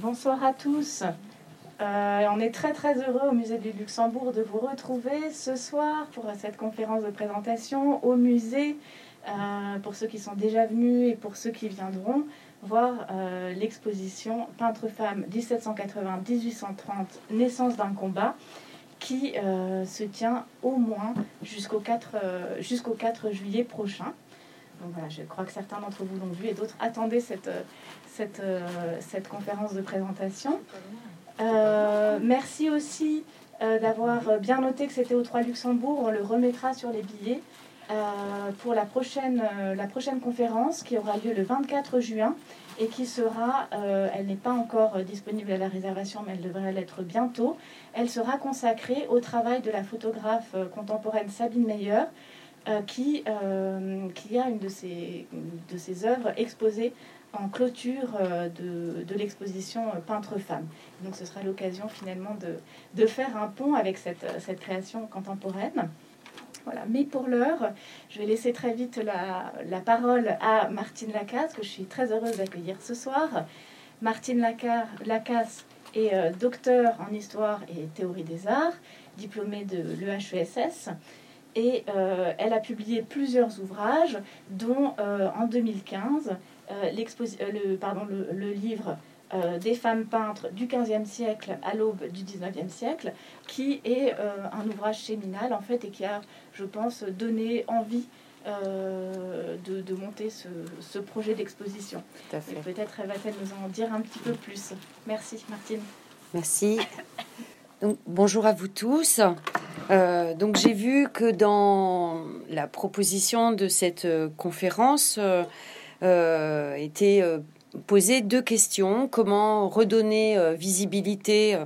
Bonsoir à tous. Euh, on est très très heureux au Musée du Luxembourg de vous retrouver ce soir pour cette conférence de présentation au musée, euh, pour ceux qui sont déjà venus et pour ceux qui viendront voir euh, l'exposition Peintre-femme 1780-1830, naissance d'un combat, qui se tient au moins jusqu'au 4, jusqu'au 4 juillet prochain. Donc voilà, je crois que certains d'entre vous l'ont vu et d'autres attendaient cette, cette, cette conférence de présentation. Euh, merci aussi euh, d'avoir bien noté que c'était au 3 Luxembourg. On le remettra sur les billets euh, pour la prochaine, la prochaine conférence qui aura lieu le 24 juin et qui sera, elle n'est pas encore disponible à la réservation, mais elle devrait l'être bientôt. Elle sera consacrée au travail de la photographe contemporaine Sabine Meyer, qui, qui a une de ses, de ses œuvres exposées en clôture euh, de, l'exposition Peintre-Femme. Donc ce sera l'occasion finalement de, faire un pont avec cette, cette création contemporaine. Voilà. Mais pour l'heure, je vais laisser très vite la, la, parole à Martine Lacasse, que je suis très heureuse d'accueillir ce soir. Martine Lacasse est euh, docteur en histoire et théorie des arts, diplômée de l'EHESS. Et euh, elle a publié plusieurs ouvrages, dont en 2015 euh, euh, le, pardon, le, livre euh, des femmes peintres du XVe siècle à l'aube du XIXe siècle, qui est un ouvrage séminal en fait et qui a, je pense, donné envie de, monter ce, projet d'exposition. Peut-être va-t-elle nous en dire un petit peu plus. Merci, Martine. Merci. Bonjour à vous tous. donc j'ai vu que dans la proposition de cette conférence, euh, euh, posé deux questions. Comment redonner euh, visibilité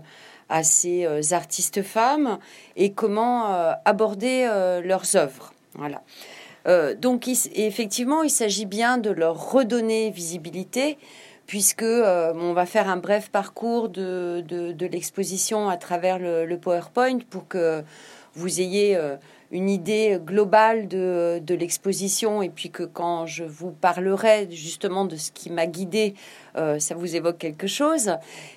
à ces artistes femmes et comment aborder leurs œuvres. Voilà. donc effectivement, il s'agit bien de leur redonner visibilité puisque on va faire un bref parcours de, de, l'exposition à travers le, PowerPoint pour que vous ayez une idée globale de, de l'exposition et puis que quand je vous parlerai justement de ce qui m'a guidé, euh, ça vous évoque quelque chose.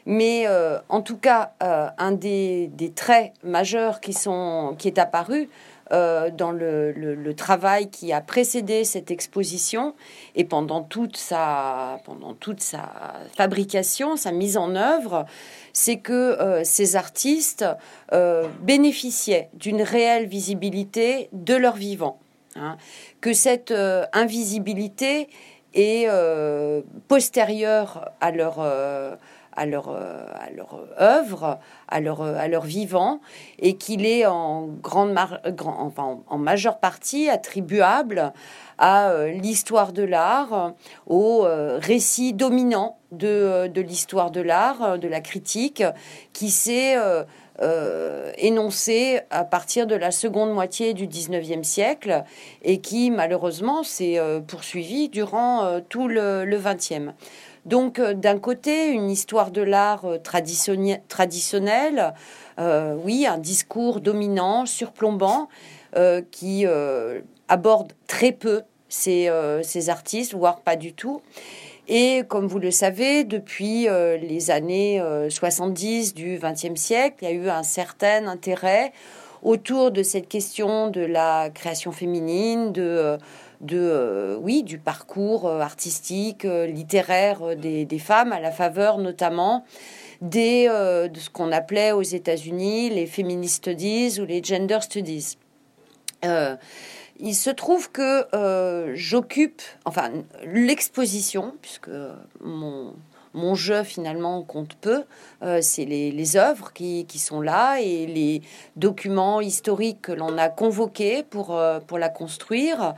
Mais euh, en tout cas, euh, un des, des, traits majeurs qui, sont, qui est apparu, euh, dans le, travail qui a précédé cette exposition et pendant toute sa, pendant toute sa fabrication, sa mise en œuvre, c'est que euh, ces artistes euh, bénéficiaient d'une réelle visibilité de leur vivant. Hein, que cette invisibilité est postérieure à leur à leur, euh, à leur œuvre, à leur, à leur vivant, et qu'il est en, grande en majeure partie attribuable à euh, l'histoire de l'art, au euh, récit dominant de, de l'histoire de l'art, de la critique, qui s'est énoncé à partir de la seconde moitié du 19e siècle et qui malheureusement s'est poursuivi durant tout le, le 20e. Donc, euh, d'un côté, une histoire de l'art euh, traditionnelle, euh, oui, un discours dominant, surplombant, qui aborde très peu ces, artistes, voire pas du tout. Et comme vous le savez, depuis les années 70 du XXe siècle, il y a eu un certain intérêt autour de cette question de la création féminine, de de, euh, oui, du parcours euh, artistique, euh, littéraire des, femmes, à la faveur notamment des, de ce qu'on appelait aux États-Unis les feminist studies ou les gender studies. il se trouve que j'occupe, enfin, l'exposition, puisque mon, mon jeu finalement compte peu, c'est les, les, œuvres qui, qui, sont là et les documents historiques que l'on a convoqués pour, pour la construire.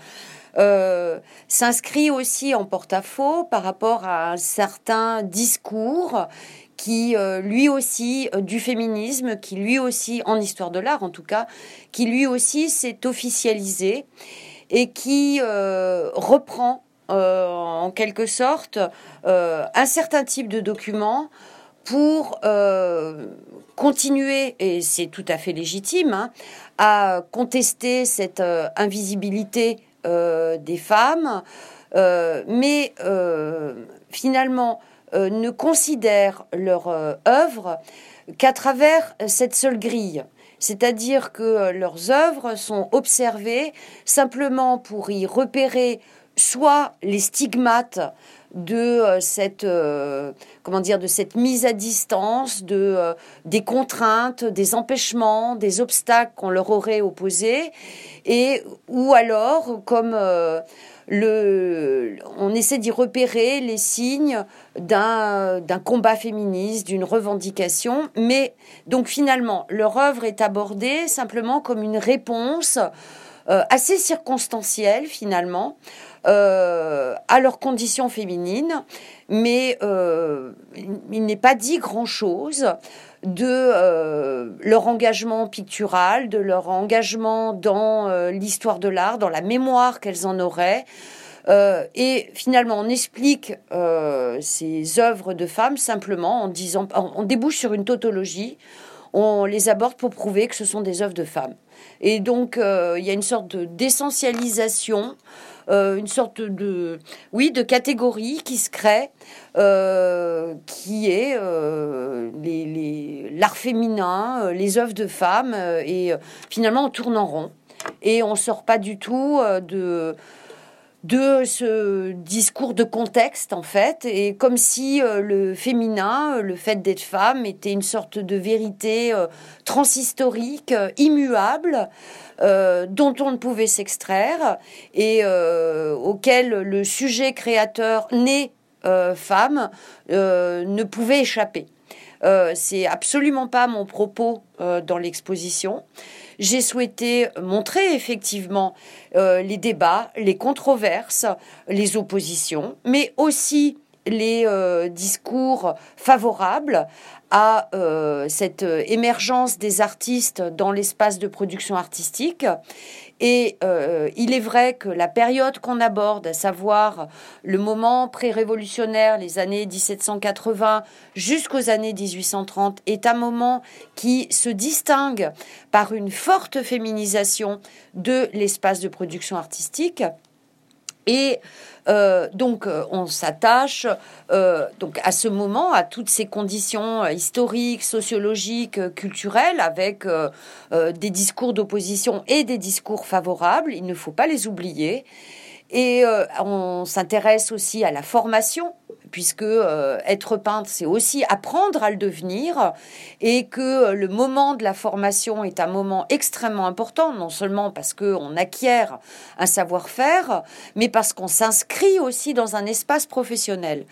Euh, s'inscrit aussi en porte-à-faux par rapport à un certain discours qui euh, lui aussi euh, du féminisme, qui lui aussi en histoire de l'art en tout cas, qui lui aussi s'est officialisé et qui reprend en quelque sorte un certain type de document pour continuer, et c'est tout à fait légitime, hein, à contester cette invisibilité des femmes, euh, mais euh, finalement ne considèrent leur œuvre qu'à travers cette seule grille. C'est-à-dire que leurs œuvres sont observées simplement pour y repérer soit les stigmates de euh, cette euh, comment dire de cette mise à distance de euh, des contraintes des empêchements des obstacles qu'on leur aurait opposés. Et ou alors comme le on essaie d'y repérer les signes d'un combat féministe d'une revendication. Mais donc finalement leur œuvre est abordée simplement comme une réponse assez circonstancielle finalement euh, à leurs conditions féminines, mais euh, il n'est pas dit grand-chose de euh, leur engagement pictural, de leur engagement dans l'histoire de l'art, dans la mémoire qu'elles en auraient. et finalement, on explique ces œuvres de femmes simplement en disant, on débouche sur une tautologie, on les aborde pour prouver que ce sont des œuvres de femmes. Et donc, il y a une sorte d'essentialisation euh, une sorte de, oui, de catégorie qui se crée, euh, qui est euh, l'art féminin, les œuvres de femmes, et finalement on tourne en rond. Et on sort pas du tout de de ce discours de contexte en fait et comme si le féminin le fait d'être femme était une sorte de vérité transhistorique immuable euh, dont on ne pouvait s'extraire et euh, auquel le sujet créateur né euh, femme ne pouvait échapper. c'est absolument pas mon propos dans l'exposition. J'ai souhaité montrer effectivement les débats, les controverses, les oppositions, mais aussi les discours favorables à euh, cette euh, émergence des artistes dans l'espace de production artistique. Et euh, il est vrai que la période qu'on aborde, à savoir le moment pré-révolutionnaire, les années 1780 jusqu'aux années 1830, est un moment qui se distingue par une forte féminisation de l'espace de production artistique. Et euh, donc, euh, on s'attache euh, à ce moment, à toutes ces conditions historiques, sociologiques, culturelles, avec des discours d'opposition et des discours favorables. Il ne faut pas les oublier. Et on s'intéresse aussi à la formation puisque euh, être peintre, c'est aussi apprendre à le devenir, et que euh, le moment de la formation est un moment extrêmement important, non seulement parce qu'on acquiert un savoir-faire, mais parce qu'on s'inscrit aussi dans un espace professionnel.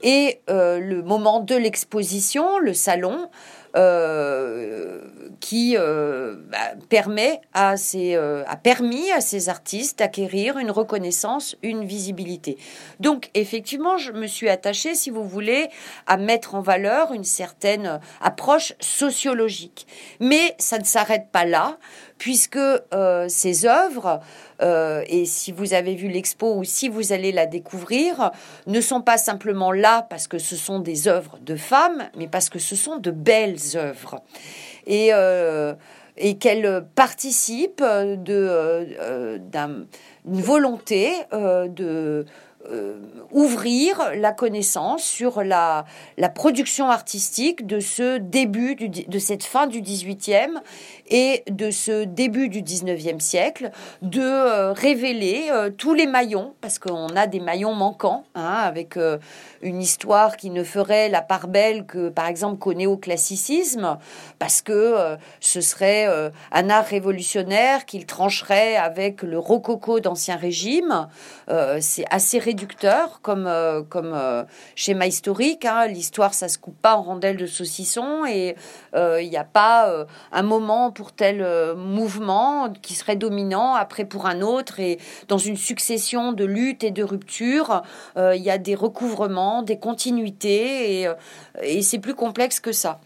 Et euh, le moment de l'exposition, le salon, euh, qui euh, bah, permet à ces, euh, a permis à ces artistes d'acquérir une reconnaissance, une visibilité. Donc effectivement, je me suis attachée, si vous voulez, à mettre en valeur une certaine approche sociologique. Mais ça ne s'arrête pas là, puisque ces œuvres euh, et si vous avez vu l'expo ou si vous allez la découvrir, ne sont pas simplement là parce que ce sont des œuvres de femmes, mais parce que ce sont de belles œuvres. Et, euh, et qu'elles participent d'une euh, volonté de euh, ouvrir la connaissance sur la, production artistique de ce début, de cette fin du 18e et de ce début du 19e siècle, de euh, révéler euh, tous les maillons, parce qu'on a des maillons manquants, hein, avec une histoire qui ne ferait la part belle que, par exemple, qu'au néoclassicisme, parce que ce serait un art révolutionnaire qu'il trancherait avec le rococo d'Ancien Régime. C'est assez comme, euh, comme euh, schéma historique. Hein. L'histoire, ça se coupe pas en rondelles de saucisson et euh, il n'y a pas un moment pour tel mouvement qui serait dominant, après pour un autre. Et dans une succession de luttes et de ruptures, il y a des recouvrements, des continuités et c'est plus complexe que ça.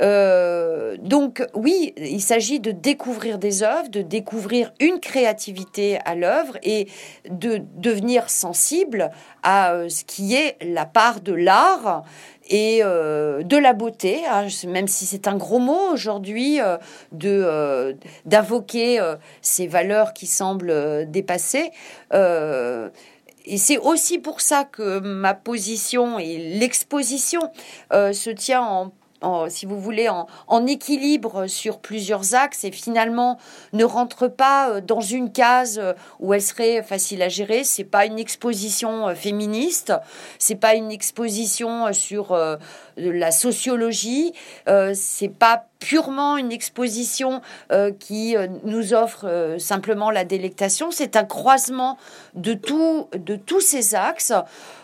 Euh, donc oui, il s'agit de découvrir des œuvres, de découvrir une créativité à l'œuvre et de devenir sensible à euh, ce qui est la part de l'art et euh, de la beauté, hein, même si c'est un gros mot aujourd'hui, de d'invoquer ces valeurs qui semblent dépassées et c'est aussi pour ça que ma position et l'exposition se tient en si vous voulez, en, équilibre sur plusieurs axes et finalement ne rentre pas euh, dans une case euh, où elle serait facile à gérer. C'est pas une exposition euh, féministe, c'est pas une exposition sur la sociologie, c'est pas purement une exposition qui nous offre simplement la délectation. C'est un croisement de de tous ces axes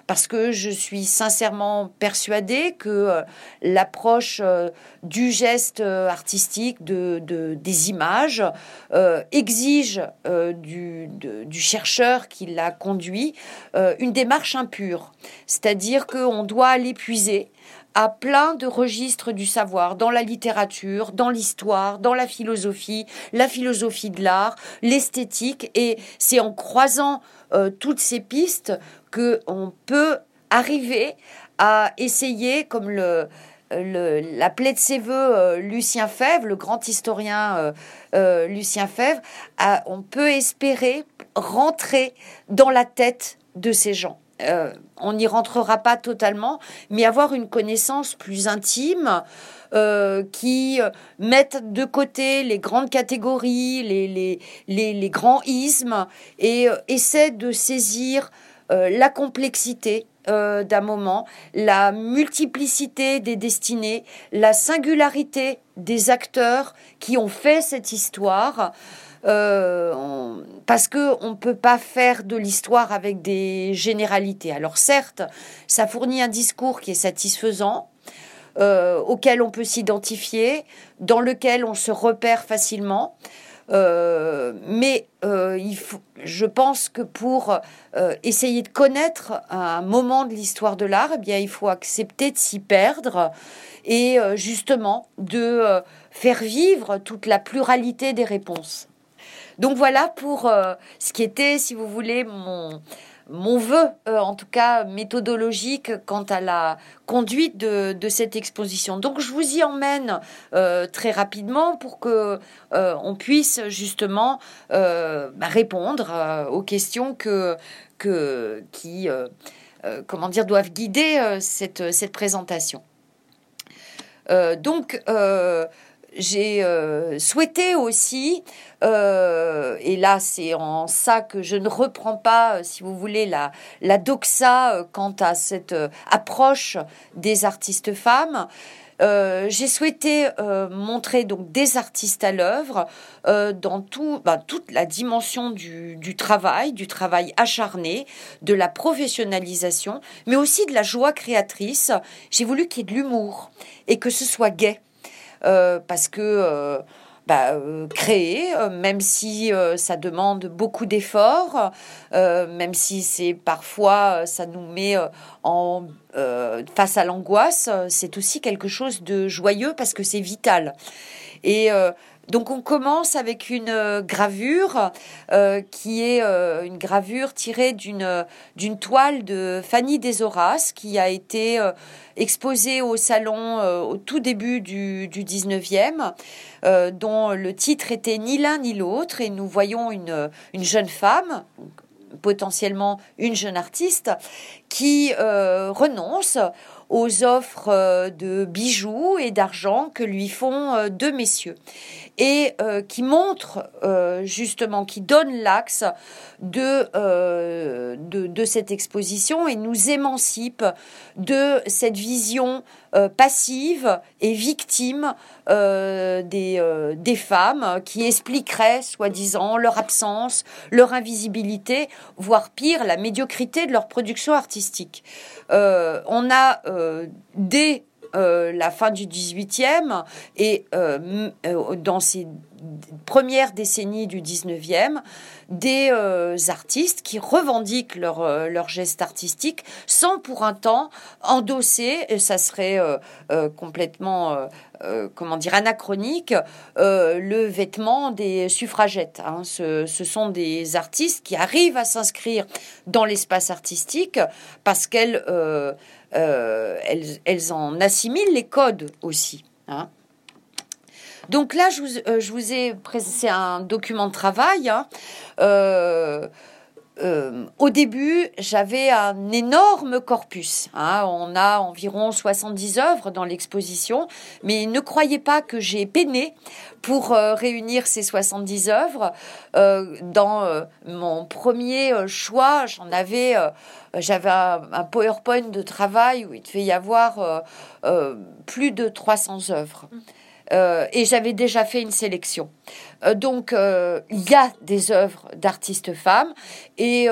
parce que je suis sincèrement persuadée que euh, l'approche euh, du geste euh, artistique, de, des images, exige du, chercheur qui l'a conduit une démarche impure. C'est-à-dire qu'on doit l'épuiser à plein de registres du savoir, dans la littérature, dans l'histoire, dans la philosophie, la philosophie de l'art, l'esthétique, et c'est en croisant toutes ces pistes qu'on peut arriver à essayer, comme le, le, l'appelait de ses voeux euh, Lucien Fèvre, le grand historien euh, euh, Lucien Fèvre, on peut espérer rentrer dans la tête de ces gens. on n'y rentrera pas totalement, mais avoir une connaissance plus intime qui mette de côté les grandes catégories, les, les grands ismes et essaie de saisir euh, la complexité euh, d'un moment, la multiplicité des destinées, la singularité des acteurs qui ont fait cette histoire. Euh, parce que on peut pas faire de l'histoire avec des généralités. Alors certes, ça fournit un discours qui est satisfaisant, auquel on peut s'identifier, dans lequel on se repère facilement. Euh, mais euh, je pense que pour euh, essayer de connaître un moment de l'histoire de l'art, eh bien, il faut accepter de s'y perdre et justement de faire vivre toute la pluralité des réponses. Donc voilà pour ce qui était, si vous voulez, mon, mon vœu, euh, en tout cas méthodologique, quant à la conduite de, cette exposition. Donc je vous y emmène euh, très rapidement pour que euh, on puisse justement bah, répondre aux questions que, que qui comment dire doivent guider cette, cette présentation. donc j'ai souhaité aussi euh, et là, c'est en ça que je ne reprends pas, euh, si vous voulez, la, doxa euh, quant à cette approche des artistes femmes. j'ai souhaité montrer donc des artistes à l'œuvre dans tout, ben, toute la dimension du, du, travail, du travail acharné, de la professionnalisation, mais aussi de la joie créatrice. J'ai voulu qu'il y ait de l'humour et que ce soit gai, parce que bah, euh, créer, euh, même si euh, ça demande beaucoup d'efforts, même si c'est parfois ça nous met en face à l'angoisse, c'est aussi quelque chose de joyeux parce que c'est vital. Et donc on commence avec une euh, gravure euh, qui est euh, une gravure tirée d'une d'une toile de Fanny Deshoras qui a été exposée au salon au tout début du, du 19e, dont le titre était Ni l'un ni l'autre, et nous voyons une jeune femme, potentiellement une jeune artiste, qui renonce aux offres de bijoux et d'argent que lui font deux messieurs. Et euh, qui montre euh, justement, qui donne l'axe de, euh, de, cette exposition et nous émancipe de cette vision passive et victime des, des femmes qui expliqueraient, soi-disant, leur absence, leur invisibilité, voire pire, la médiocrité de leur production artistique. on a des euh, la fin du 18e et euh, euh, dans ces premières décennies du 19e, des artistes qui revendiquent leur, leur geste artistique sans pour un temps endosser, et ça serait complètement comment dire, anachronique, le vêtement des suffragettes. Hein. Ce, ce, sont des artistes qui arrivent à s'inscrire dans l'espace artistique parce qu'elles euh, elles, en assimilent les codes aussi. Hein. Donc là, je vous, euh, ai présenté un document de travail. Hein. Euh, euh, au début, j'avais un énorme corpus. Hein. on a environ 70 œuvres dans l'exposition, mais ne croyez pas que j'ai peiné pour euh, réunir ces 70 œuvres. Euh, dans mon premier choix, j'en avais, j'avais un, un, PowerPoint de travail où il devait y avoir plus de 300 œuvres. Euh, et j'avais déjà fait une sélection. Euh, donc, euh, il y a des œuvres d'artistes femmes et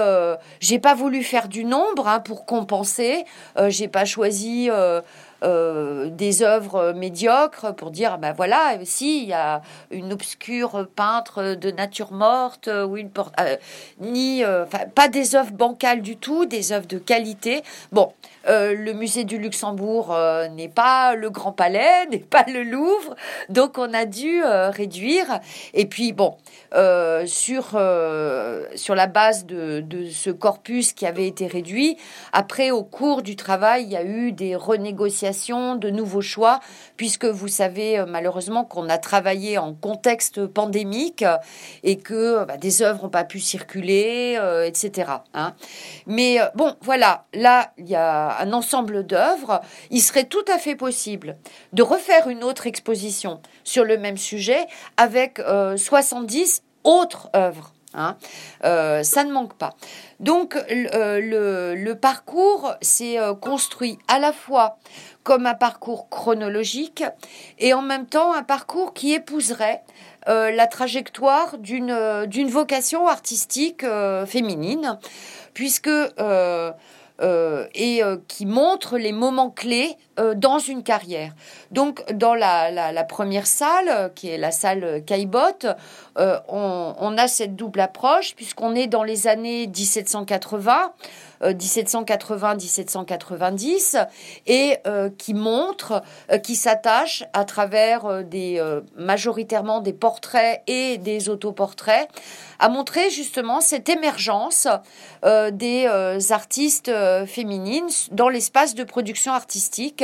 j'ai pas voulu faire du nombre hein, pour compenser. j'ai pas choisi des œuvres médiocres pour dire ben voilà si il y a une obscure peintre de nature morte ou une porte ni pas des œuvres bancales du tout des œuvres de qualité bon le musée du Luxembourg n'est pas le Grand Palais n'est pas le Louvre donc on a dû réduire et puis bon sur sur la base de, de ce corpus qui avait été réduit après au cours du travail il y a eu des renégociations de nouveaux choix, puisque vous savez euh, malheureusement qu'on a travaillé en contexte pandémique et que bah, des œuvres n'ont pas pu circuler, euh, etc. Hein. Mais euh, bon, voilà, là, il y a un ensemble d'œuvres. Il serait tout à fait possible de refaire une autre exposition sur le même sujet avec 70 autres œuvres. Hein. ça ne manque pas. Donc le, le parcours s'est construit à la fois comme un parcours chronologique et en même temps un parcours qui épouserait euh, la trajectoire d'une euh, vocation artistique euh, féminine, puisque et qui montre les moments clés dans une carrière. Donc, dans la, la, première salle, qui est la salle Caillebotte, on, on, a cette double approche, puisqu'on est dans les années 1780. 1780-1790 euh, et euh, qui montre, euh, qui s'attache à travers des majoritairement des portraits et des autoportraits à montrer justement cette émergence des artistes féminines dans l'espace de production artistique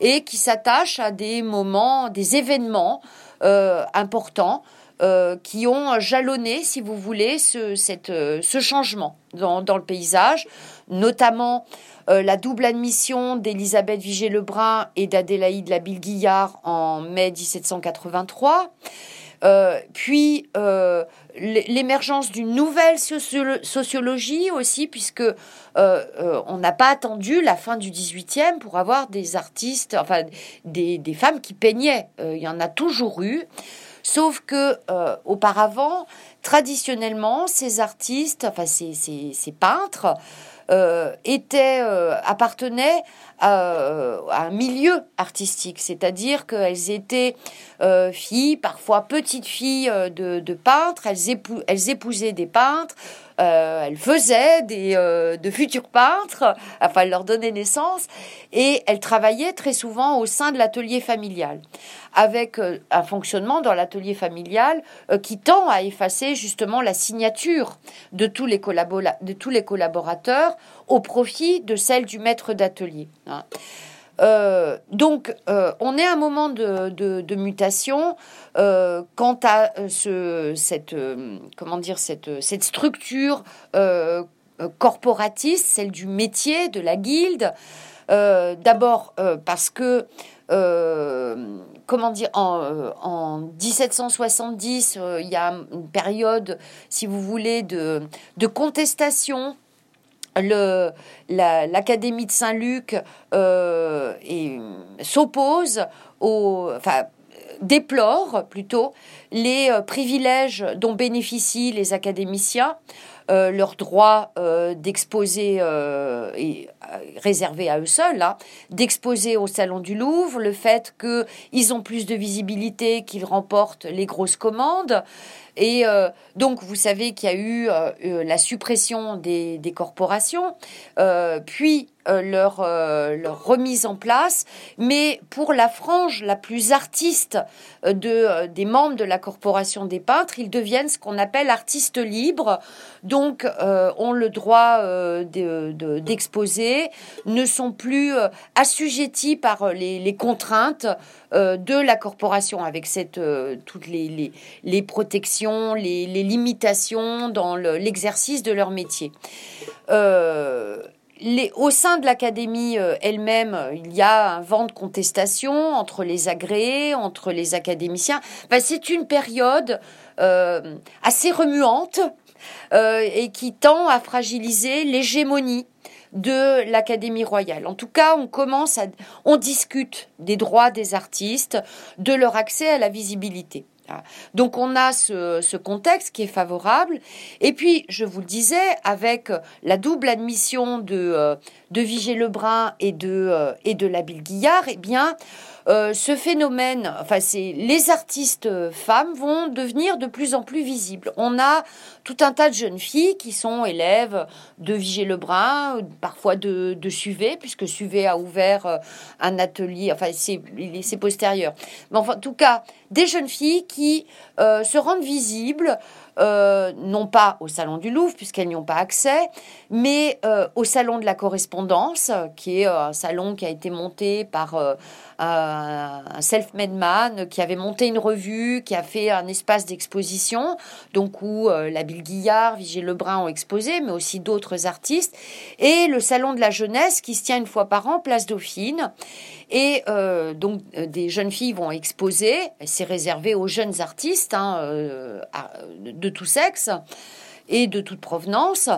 et qui s'attache à des moments, des événements importants euh, qui ont jalonné, si vous voulez, ce, euh, changement dans, le paysage, notamment euh, la double admission d'Elisabeth Vigée-Lebrun et d'Adélaïde Labille-Guillard en mai 1783. Euh, puis euh, l'émergence d'une nouvelle sociologie aussi, puisque euh, on n'a pas attendu la fin du 18e pour avoir des artistes, enfin des, des femmes qui peignaient. il y en a toujours eu. Sauf que euh, auparavant, traditionnellement, ces artistes, enfin ces, ces, peintres, euh, étaient, euh, appartenaient à, un milieu artistique, c'est-à-dire qu'elles étaient filles, parfois petites filles de, peintres, elles, épousaient des peintres, euh, elle faisait des, euh, de futurs peintres, enfin elle leur donnait naissance, et elle travaillait très souvent au sein de l'atelier familial, avec euh, un fonctionnement dans l'atelier familial qui tend à effacer justement la signature de tous les, de tous les collaborateurs au profit de celle du maître d'atelier. Hein. Euh, donc, euh, on est à un moment de, mutation euh, quant à ce, cette, comment dire, cette, cette structure corporatiste, celle du métier, de la guilde. D'abord parce que, comment dire, en, en 1770, il y a une période, si vous voulez, de, de contestation l'Académie de Saint-Luc euh, s'oppose au, déplore plutôt les euh, privilèges dont bénéficient les académiciens, euh, leur droit d'exposer réservé à eux seuls, hein, d'exposer au Salon du Louvre, le fait qu'ils ont plus de visibilité, qu'ils remportent les grosses commandes, et euh, donc, vous savez qu'il y a eu euh, euh, la suppression des, corporations, puis leur, remise en place, mais pour la frange la plus artiste de, des membres de la corporation des peintres, ils deviennent ce qu'on appelle artistes libres, donc ont le droit d'exposer, ne sont plus assujettis par les, contraintes de la corporation avec toutes les, protections, les, limitations dans l'exercice de leur métier au sein de l'académie euh, elle-même, il y a un vent de contestation entre les agréés, entre les académiciens. c'est une période euh, assez remuante euh, et qui tend à fragiliser l'hégémonie de l'Académie royale. En tout cas, on commence à, on discute des droits des artistes, de leur accès à la visibilité. Donc on a ce, contexte qui est favorable. Et puis, je vous le disais, avec la double admission de, euh, de Vigée Lebrun et de, euh, et de la Guillard, eh bien, euh, ce phénomène, enfin, c'est les artistes femmes vont devenir de plus en plus visibles. On a tout un tas de jeunes filles qui sont élèves de Vigée-Lebrun, parfois de, de Suvet, puisque Suvet a ouvert un atelier, enfin, c'est postérieur. Mais enfin, en tout cas, des jeunes filles qui euh, se rendent visibles, euh, non pas au Salon du Louvre, puisqu'elles n'y ont pas accès, mais euh, au Salon de la Correspondance, qui est un salon qui a été monté par un self-made man, qui avait monté une revue, qui a fait un espace d'exposition, donc où la Bill Guillard, Vigée Lebrun ont exposé, mais aussi d'autres artistes, et le Salon de la Jeunesse, qui se tient une fois par an, place Dauphine. Et euh, donc, euh, des jeunes filles vont exposer. C'est réservé aux jeunes artistes hein, euh, de tout sexe et de toute provenance.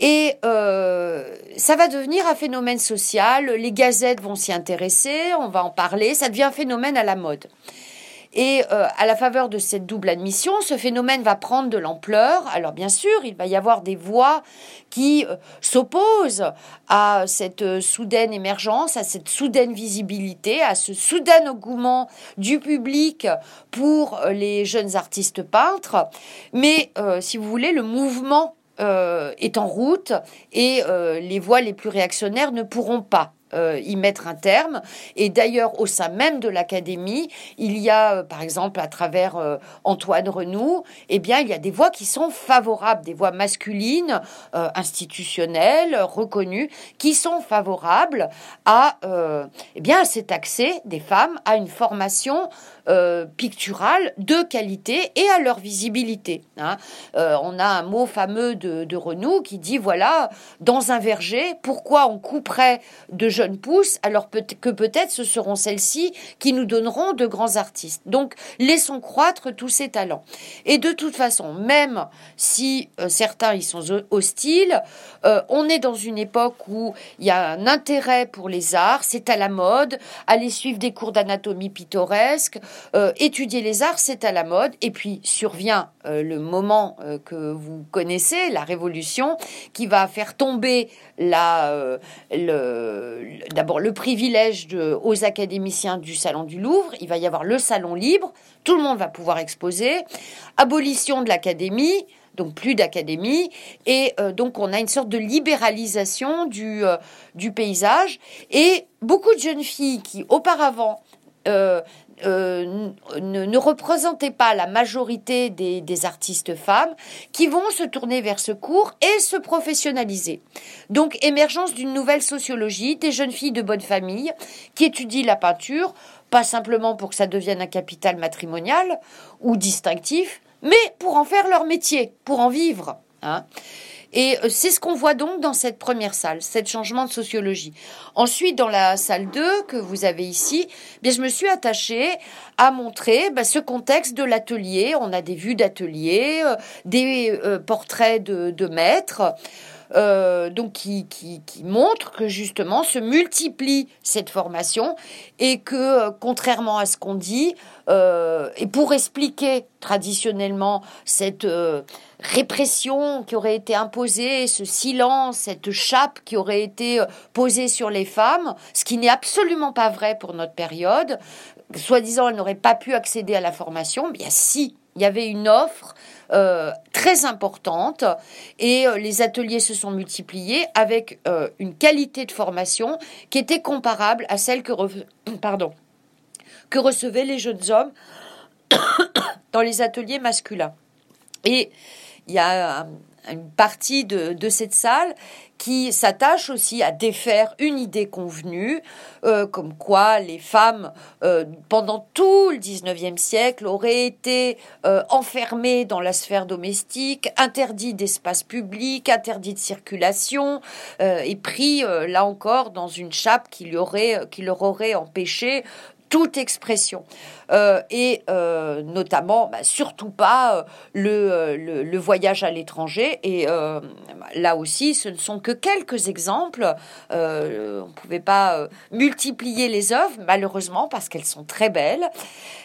Et ça va devenir un phénomène social. Les gazettes vont s'y intéresser, on va en parler. Ça devient un phénomène à la mode. Et euh, à la faveur de cette double admission, ce phénomène va prendre de l'ampleur. Alors bien sûr, il va y avoir des voix qui euh, s'opposent à cette euh, soudaine émergence, à cette soudaine visibilité, à ce soudain engouement du public pour les jeunes artistes peintres. Mais si vous voulez, le mouvement est en route et les voix les plus réactionnaires ne pourront pas euh, y mettre un terme. Et d'ailleurs, au sein même de l'académie, il y a, euh, par exemple, à travers euh, Antoine Renou, eh bien, il y a des voix qui sont favorables, des voix masculines, institutionnelles, reconnues, qui sont favorables à, eh bien, cet accès des femmes à une formation picturale de qualité et à leur visibilité. Hein. on a un mot fameux de, de Renou qui dit voilà, dans un verger, pourquoi on couperait de jeunes pousses, alors que peut-être ce seront celles-ci qui nous donneront de grands artistes. Donc, laissons croître tous ces talents. Et de toute façon, même si euh, certains y sont hostiles, euh, on est dans une époque où il y a un intérêt pour les arts, c'est à la mode, aller suivre des cours d'anatomie pittoresque, euh, étudier les arts, c'est à la mode, et puis survient le moment que vous connaissez, la révolution, qui va faire tomber la, le, d'abord le privilège de, aux académiciens du Salon du Louvre, il va y avoir le Salon libre, tout le monde va pouvoir exposer, abolition de l'académie, donc plus d'académie, et euh, donc on a une sorte de libéralisation du, euh, du paysage, et beaucoup de jeunes filles qui auparavant euh, euh, ne, représentaient pas la majorité des, artistes femmes qui vont se tourner vers ce cours et se professionnaliser. Donc émergence d'une nouvelle sociologie, des jeunes filles de bonne famille qui étudient la peinture, pas simplement pour que ça devienne un capital matrimonial ou distinctif, mais pour en faire leur métier, pour en vivre. Hein. Et euh, c'est ce qu'on voit donc dans cette première salle, cet changement de sociologie. Ensuite, dans la salle 2 que vous avez ici, bien, je me suis attachée à montrer bah, ce contexte de l'atelier. On a des vues d'atelier, euh, des euh, portraits de, maîtres. Donc qui, qui, qui, montre que justement se multiplie cette formation et que contrairement à ce qu'on dit, euh, et pour expliquer traditionnellement cette euh, répression qui aurait été imposée, ce silence, cette chape qui aurait été posée sur les femmes, ce qui n'est absolument pas vrai pour notre période, soi-disant elles n'auraient pas pu accéder à la formation, bien si, il y avait une offre euh, très importante et euh, les ateliers se sont multipliés avec euh, une qualité de formation qui était comparable à celle que, pardon, que recevaient les jeunes hommes dans les ateliers masculins. Et il y a une partie de, de cette salle qui s'attache aussi à défaire une idée convenue, euh, comme quoi les femmes, euh, pendant tout le 19e siècle, auraient été euh, enfermées dans la sphère domestique, interdites d'espace public, interdites de circulation, et pris, là encore, dans une chape qui, aurait, qui leur aurait empêché toute expression. Euh, et euh, notamment, bah, surtout pas euh, le, voyage à l'étranger. Et là aussi, ce ne sont que quelques exemples. on ne pouvait pas multiplier les œuvres, malheureusement, parce qu'elles sont très belles.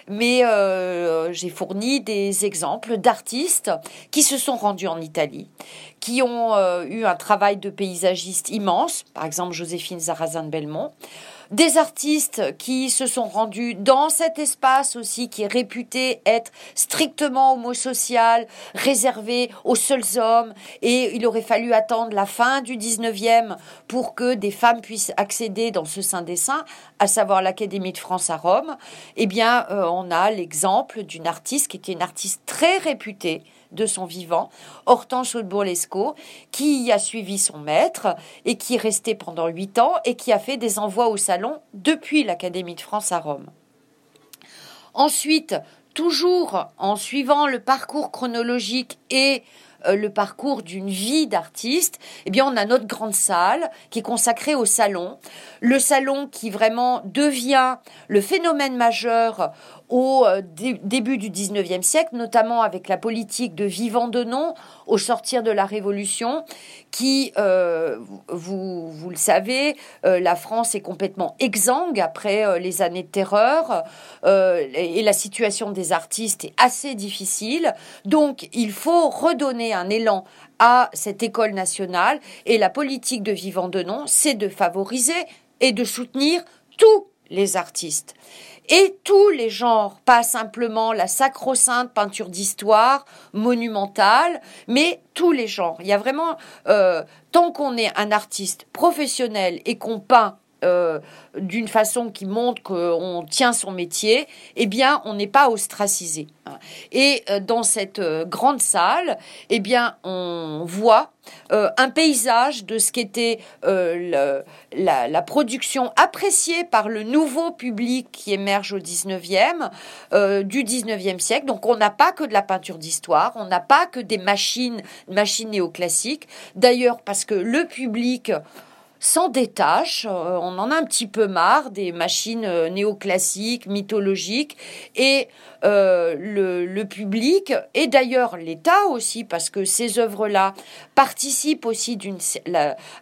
Mais j'ai fourni des exemples d'artistes qui se sont rendus en Italie, qui ont eu un travail de paysagiste immense, par exemple Joséphine Zarazin de Belmont des artistes qui se sont rendus dans cet espace aussi qui est réputé être strictement homosocial, réservé aux seuls hommes, et il aurait fallu attendre la fin du 19e pour que des femmes puissent accéder dans ce saint des saints, à savoir l'Académie de France à Rome. Eh bien, euh, on a l'exemple d'une artiste qui était une artiste très réputée, de son vivant, Hortense Burlesco, qui a suivi son maître et qui est resté pendant huit ans et qui a fait des envois au salon depuis l'Académie de France à Rome. Ensuite, toujours en suivant le parcours chronologique et euh, le parcours d'une vie d'artiste, eh bien, on a notre grande salle qui est consacrée au salon. Le salon qui vraiment devient le phénomène majeur au euh, début du 19e siècle, notamment avec la politique de vivant de nom au sortir de la Révolution, qui, euh, vous, le savez, euh, la France est complètement exsangue après les années de terreur et la situation des artistes est assez difficile. Donc, il faut redonner un élan à cette école nationale et la politique de vivant de nom, c'est de favoriser et de soutenir tous les artistes et tous les genres, pas simplement la sacro-sainte peinture d'histoire monumentale, mais tous les genres. Il y a vraiment, euh, tant qu'on est un artiste professionnel et qu'on peint euh, d'une façon qui montre qu'on tient son métier, eh bien, on n'est pas ostracisé. Et euh, dans cette euh, grande salle, eh bien, on voit un paysage de ce qu'était la, production appréciée par le nouveau public qui émerge au 19e, du 19e siècle. Donc, on n'a pas que de la peinture d'histoire, on n'a pas que des machines, machines néoclassiques. D'ailleurs, parce que le public s'en détache. Euh, on en a un petit peu marre des machines euh, néoclassiques, mythologiques, et euh, le, public, et d'ailleurs l'État aussi, parce que ces œuvres-là participent aussi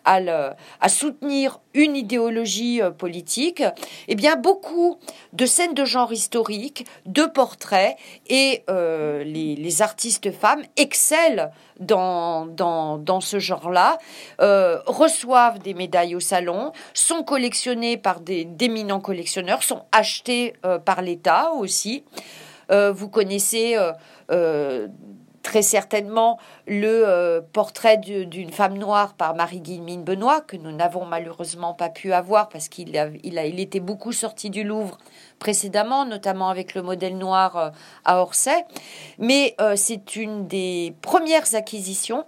à, soutenir une idéologie politique, eh bien beaucoup de scènes de genre historique, de portraits, et les, les artistes femmes excellent dans, dans, dans ce genre-là, euh, reçoivent des médailles au salon, sont collectionnés par des d'éminents collectionneurs, sont achetés euh, par l'État aussi. Euh, vous connaissez très certainement le portrait d'une femme noire par Marie-Guillemine Benoît, que nous n'avons malheureusement pas pu avoir parce qu'il était beaucoup sorti du Louvre précédemment, notamment avec le modèle noir euh, à Orsay. Mais euh, c'est une des premières acquisitions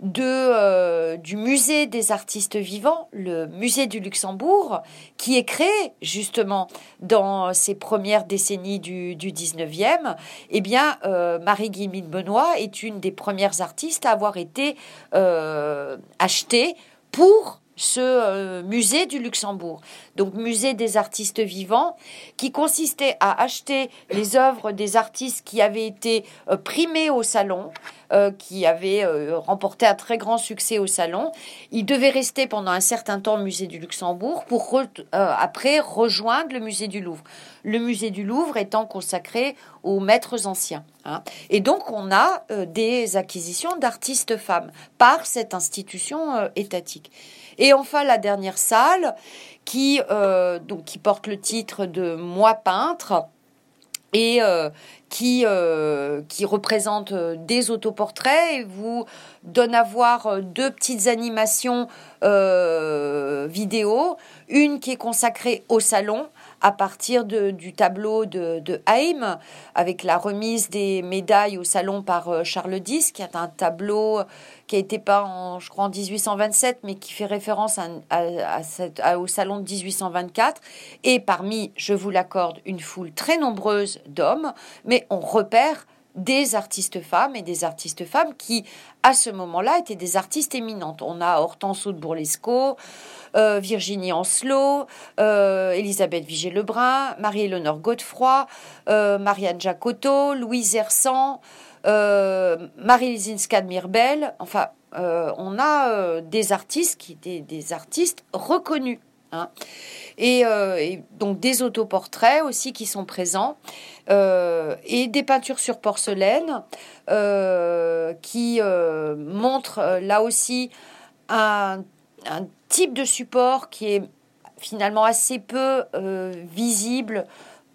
de, euh, du musée des artistes vivants, le musée du Luxembourg, qui est créé justement dans ces premières décennies du, du 19e. Eh bien, Marie-Guillemine Benoît est une des premières artistes à avoir été achetée pour ce euh, musée du Luxembourg, donc musée des artistes vivants, qui consistait à acheter les œuvres des artistes qui avaient été euh, primés au salon, euh, qui avaient remporté un très grand succès au salon. Ils devaient rester pendant un certain temps au musée du Luxembourg pour après rejoindre le musée du Louvre. Le musée du Louvre étant consacré aux maîtres anciens. Hein. Et donc on a des acquisitions d'artistes femmes par cette institution étatique. Et enfin, la dernière salle qui, euh, qui porte le titre de Moi peintre. Et euh, qui, euh, qui représente des autoportraits et vous donne à voir deux petites animations vidéo, une qui est consacrée au salon à partir du tableau de, de avec la remise des médailles au salon par Charles X, qui est un tableau qui a été peint, en, je crois, en 1827, mais qui fait référence à, au salon de 1824. Et parmi, je vous l'accorde, une foule très nombreuse d'hommes, mais on repère des artistes femmes et des artistes femmes qui, à ce moment-là, étaient des artistes éminentes. On a Hortense de Bourlesco, euh, Virginie Ancelot, euh, Elisabeth Vigée-Lebrun, Marie-Éléonore Godefroy, euh, Marianne Jacotto, Louise Hersan, euh, Marie Lisinska de Mirbel, enfin, on a des artistes qui étaient des artistes reconnus. Hein. Et, donc des autoportraits aussi qui sont présents et des peintures sur porcelaine qui montrent là aussi un, type de support qui est finalement assez peu visible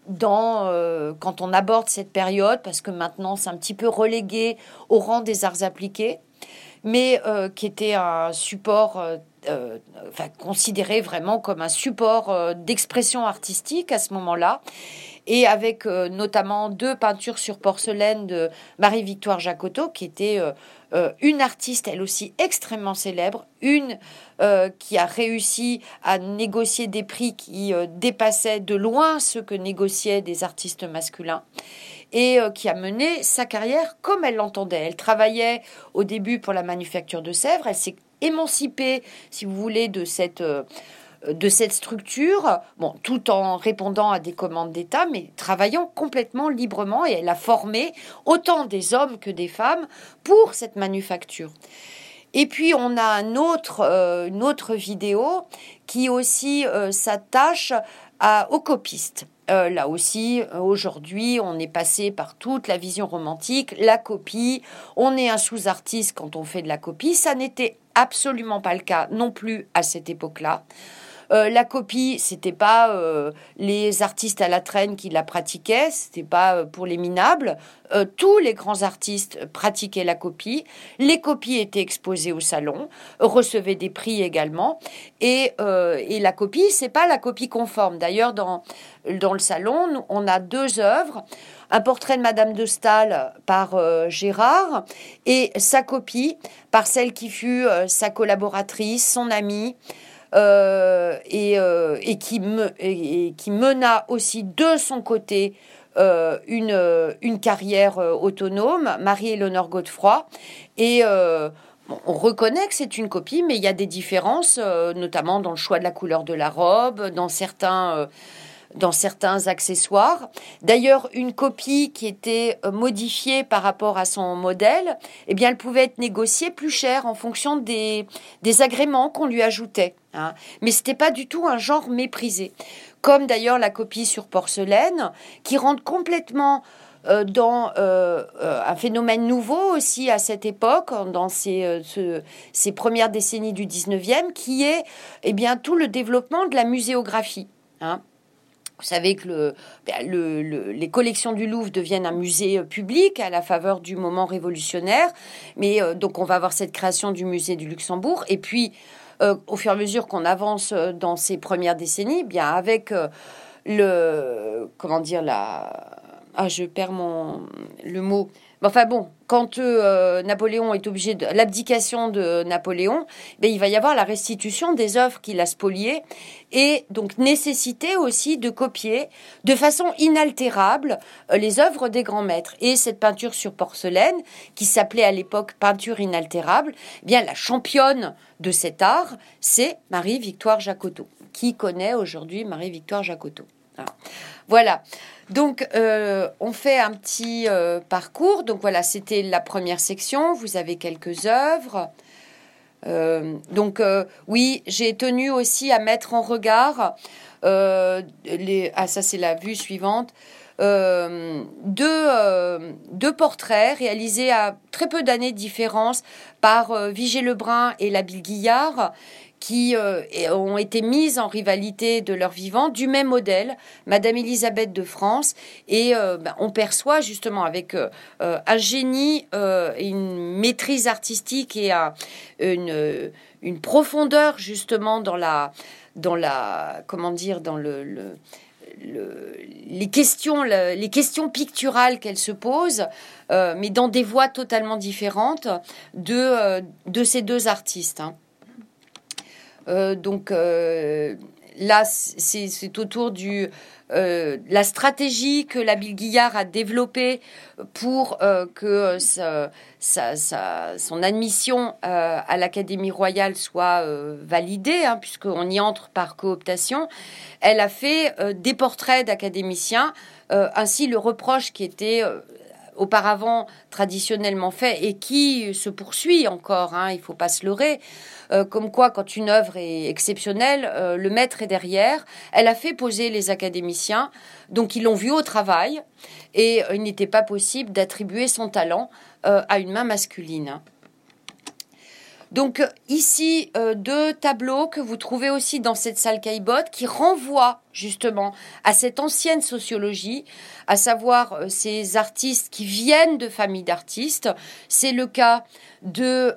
dans, euh, quand on aborde cette période, parce que maintenant c'est un petit peu relégué au rang des arts appliqués, mais euh, qui était un support euh, considéré vraiment comme un support d'expression artistique à ce moment-là. Et avec euh, notamment deux peintures sur porcelaine de Marie-Victoire Jacotot, qui était euh, euh, une artiste, elle aussi extrêmement célèbre, une qui a réussi à négocier des prix qui dépassaient de loin ce que négociaient des artistes masculins. Et qui a mené sa carrière comme elle l'entendait. Elle travaillait au début pour la manufacture de Sèvres, elle s'est émancipée, si vous voulez, de cette de cette structure, bon, tout en répondant à des commandes d'État, mais travaillant complètement librement. Et elle a formé autant des hommes que des femmes pour cette manufacture. Et puis on a un autre, euh, une autre vidéo qui aussi euh, s'attache aux copistes. Euh, là aussi, aujourd'hui, on est passé par toute la vision romantique, la copie, on est un sous-artiste quand on fait de la copie. Ça n'était absolument pas le cas non plus à cette époque-là. Euh, la copie, c'était pas euh, les artistes à la traîne qui la pratiquaient, c'était pas euh, pour les minables. tous les grands artistes pratiquaient la copie. Les copies étaient exposées au salon, recevaient des prix également. Et, la copie, c'est pas la copie conforme. D'ailleurs, dans, dans le salon, on a deux œuvres un portrait de Madame de Stahl par Gérard et sa copie par celle qui fut sa collaboratrice, son amie, euh, et, euh, qui mena aussi de son côté euh, une, une carrière autonome, Marie-Éléonore Godefroy. Et on reconnaît que c'est une copie, mais il y a des différences, notamment dans le choix de la couleur de la robe, dans certains dans certains accessoires. D'ailleurs, une copie qui était euh, modifiée par rapport à son modèle, eh bien, elle pouvait être négociée plus cher en fonction des, des agréments qu'on lui ajoutait. Hein. Mais ce n'était pas du tout un genre méprisé. Comme d'ailleurs la copie sur porcelaine, qui rentre complètement euh, dans euh, un phénomène nouveau aussi à cette époque, dans ces, ces premières décennies du 19e, qui est eh bien, tout le développement de la muséographie. Hein. Vous savez que le, les collections du Louvre deviennent un musée euh, public à la faveur du moment révolutionnaire. Mais euh, donc on va avoir cette création du musée du Luxembourg. Et puis, euh, au fur et à mesure qu'on avance dans ces premières décennies, bien avec le comment dire la ah je perds mon le mot Enfin bon, quand euh, Napoléon est obligé de l'abdication de Napoléon, ben, il va y avoir la restitution des œuvres qu'il a spoliées et donc nécessité aussi de copier de façon inaltérable euh, les œuvres des grands maîtres. Et cette peinture sur porcelaine, qui s'appelait à l'époque peinture inaltérable, eh bien la championne de cet art, c'est Marie-Victoire Jacotot. Qui connaît aujourd'hui Marie-Victoire Jacotot Voilà. Donc, euh, on fait un petit euh, parcours. Donc voilà, c'était la première section. Vous avez quelques œuvres. Euh, donc oui, j'ai tenu aussi à mettre en regard les. Ah ça c'est la vue suivante. deux, deux, portraits réalisés à très peu d'années de différence par Vigée Lebrun et Labille Guillard qui euh, ont été mises en rivalité de leur vivant du même modèle, Madame Elisabeth de France, et euh, ben, on perçoit justement avec euh, un génie, une maîtrise artistique et une, profondeur justement dans la, dans la, comment dire, dans le les, questions, les questions picturales qu'elle se pose, mais dans des voies totalement différentes de, de ces deux artistes. Hein. Donc là, c'est autour du euh, la stratégie que la Bill Guillard a développée pour euh, que son admission euh, à l'Académie royale soit validée, hein, puisqu'on y entre par cooptation, elle a fait des portraits d'académiciens, ainsi le reproche qui était auparavant traditionnellement fait et qui se poursuit encore, hein, il faut pas se leurrer, euh, comme quoi quand une œuvre est exceptionnelle, euh, le maître est derrière. Elle a fait poser les académiciens, donc ils l'ont vu au travail, et euh, il n'était pas possible d'attribuer son talent à une main masculine. Donc ici, deux tableaux que vous trouvez aussi dans cette salle Caillebotte qui renvoient justement à cette ancienne sociologie, à savoir ces artistes qui viennent de familles d'artistes. C'est le cas de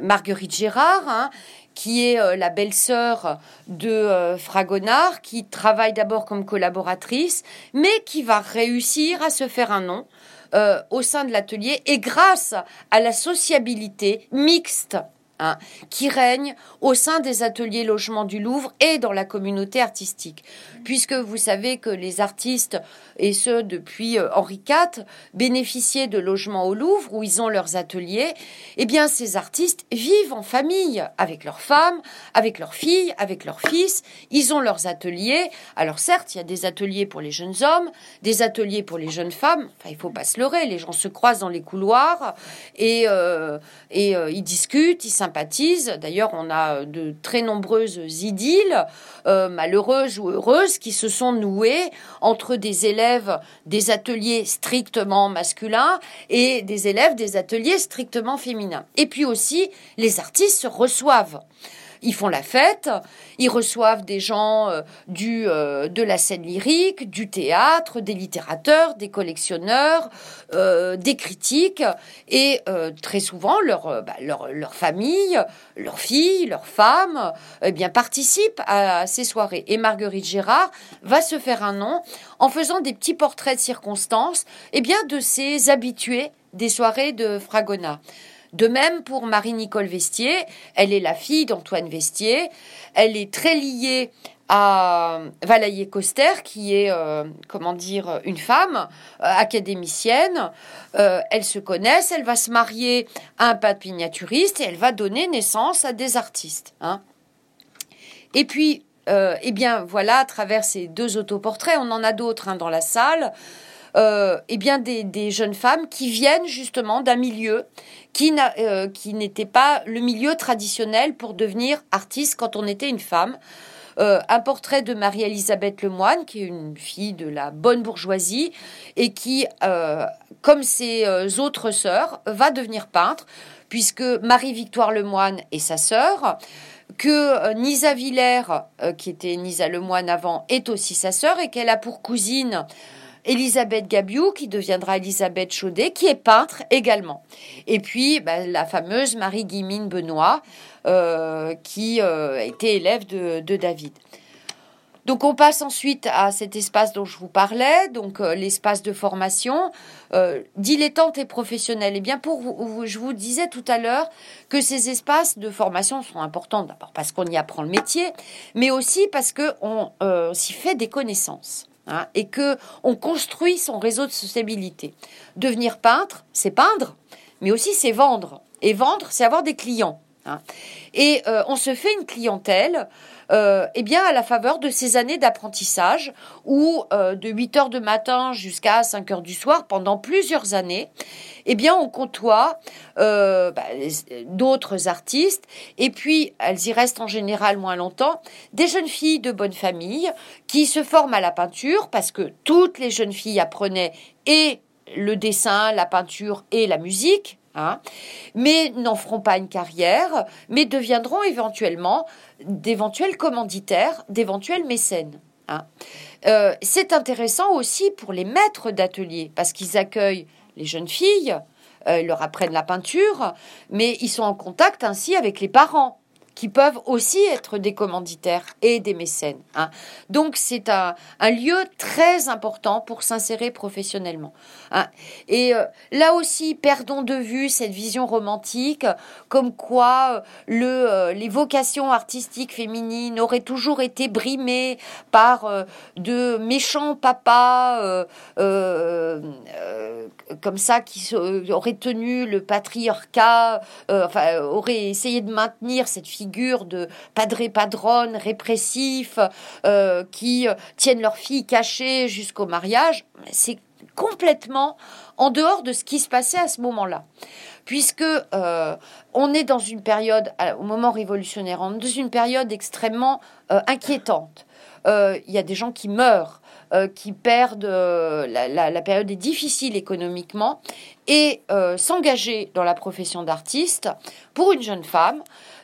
Marguerite Gérard, hein, qui est euh, la belle-sœur de euh, Fragonard, qui travaille d'abord comme collaboratrice, mais qui va réussir à se faire un nom euh, au sein de l'atelier et grâce à la sociabilité mixte Hein, qui règne au sein des ateliers logements du Louvre et dans la communauté artistique. Puisque vous savez que les artistes, et ce depuis euh, Henri IV, bénéficiaient de logements au Louvre où ils ont leurs ateliers, eh bien ces artistes vivent en famille avec leurs femmes, avec leurs filles, avec leurs fils. Ils ont leurs ateliers. Alors certes, il y a des ateliers pour les jeunes hommes, des ateliers pour les jeunes femmes. Enfin, il faut pas se leurrer. Les gens se croisent dans les couloirs et, euh, euh, ils discutent, ils D'ailleurs, on a de très nombreuses idylles, euh, malheureuses ou heureuses, qui se sont nouées entre des élèves des ateliers strictement masculins et des élèves des ateliers strictement féminins. Et puis aussi, les artistes se reçoivent ils font la fête, ils reçoivent des gens euh, du, euh, de la scène lyrique, du théâtre, des littérateurs, des collectionneurs, euh, des critiques, et très souvent leur, bah, leur, leur, famille, leurs filles, leurs femmes, eh bien participent à, ces soirées. Et Marguerite Gérard va se faire un nom en faisant des petits portraits de circonstances, eh bien de ces habitués des soirées de Fragonard. De même pour Marie-Nicole Vestier, elle est la fille d'Antoine Vestier, elle est très liée à Valayer Coster, qui est, euh, comment dire, une femme euh, académicienne. Euh, elles se connaissent, elle va se marier à un peintre miniaturiste et elle va donner naissance à des artistes. Hein. Et puis, eh bien, voilà, à travers ces deux autoportraits, on en a d'autres hein, dans la salle. Euh, eh bien des, jeunes femmes qui viennent justement d'un milieu qui, euh, qui n'était pas le milieu traditionnel pour devenir artiste quand on était une femme. Euh, un portrait de Marie-Elisabeth Lemoine, qui est une fille de la bonne bourgeoisie et qui, comme ses autres sœurs, va devenir peintre, puisque Marie-Victoire Lemoine est sa sœur, que Nisa Villers, qui était Nisa Lemoine avant, est aussi sa sœur et qu'elle a pour cousine Elisabeth Gabiou, qui deviendra Elisabeth Chaudet, qui est peintre également. Et puis bah, la fameuse Marie-Guimine Benoît, euh, qui euh, était élève de, David. Donc on passe ensuite à cet espace dont je vous parlais, donc euh, l'espace de formation, dilettante et professionnelle. Et eh bien pour vous, je vous disais tout à l'heure que ces espaces de formation sont importants d'abord parce qu'on y apprend le métier, mais aussi parce qu'on s'y fait des connaissances. Hein, et que on construit son réseau de sociabilité. Devenir peintre, c'est peindre, mais aussi c'est vendre. Et vendre, c'est avoir des clients. Hein. Et euh, on se fait une clientèle euh, eh bien, à la faveur de ces années d'apprentissage où euh, de 8 heures de matin jusqu'à 5 heures du soir, pendant plusieurs années, eh bien, on côtoie euh, bah, d'autres artistes et puis elles y restent en général moins longtemps, des jeunes filles de bonne famille qui se forment à la peinture parce que toutes les jeunes filles apprenaient et le dessin, la peinture et la musique, Hein, mais n'en feront pas une carrière, mais deviendront éventuellement d'éventuels commanditaires, d'éventuels mécènes. Hein. Euh, c'est intéressant aussi pour les maîtres d'atelier, parce qu'ils accueillent les jeunes filles, euh, leur apprennent la peinture, mais ils sont en contact ainsi avec les parents. Qui peuvent aussi être des commanditaires et des mécènes. Hein. Donc c'est un, lieu très important pour s'insérer professionnellement. Hein. Et euh, là aussi, perdons de vue cette vision romantique, comme quoi euh, euh, les vocations artistiques féminines auraient toujours été brimées par de méchants papas comme ça qui auraient tenu le patriarcat, enfin auraient essayé de maintenir cette figure de padré padrone répressif euh, qui euh, tiennent leur fille cachée jusqu'au mariage, c'est complètement en dehors de ce qui se passait à ce moment-là. Puisque euh, on est dans une période, au moment révolutionnaire, on est dans une période extrêmement inquiétante. Il y a des gens qui meurent. qui perdent, la, période est difficile économiquement, et s'engager dans la profession d'artiste pour une jeune femme,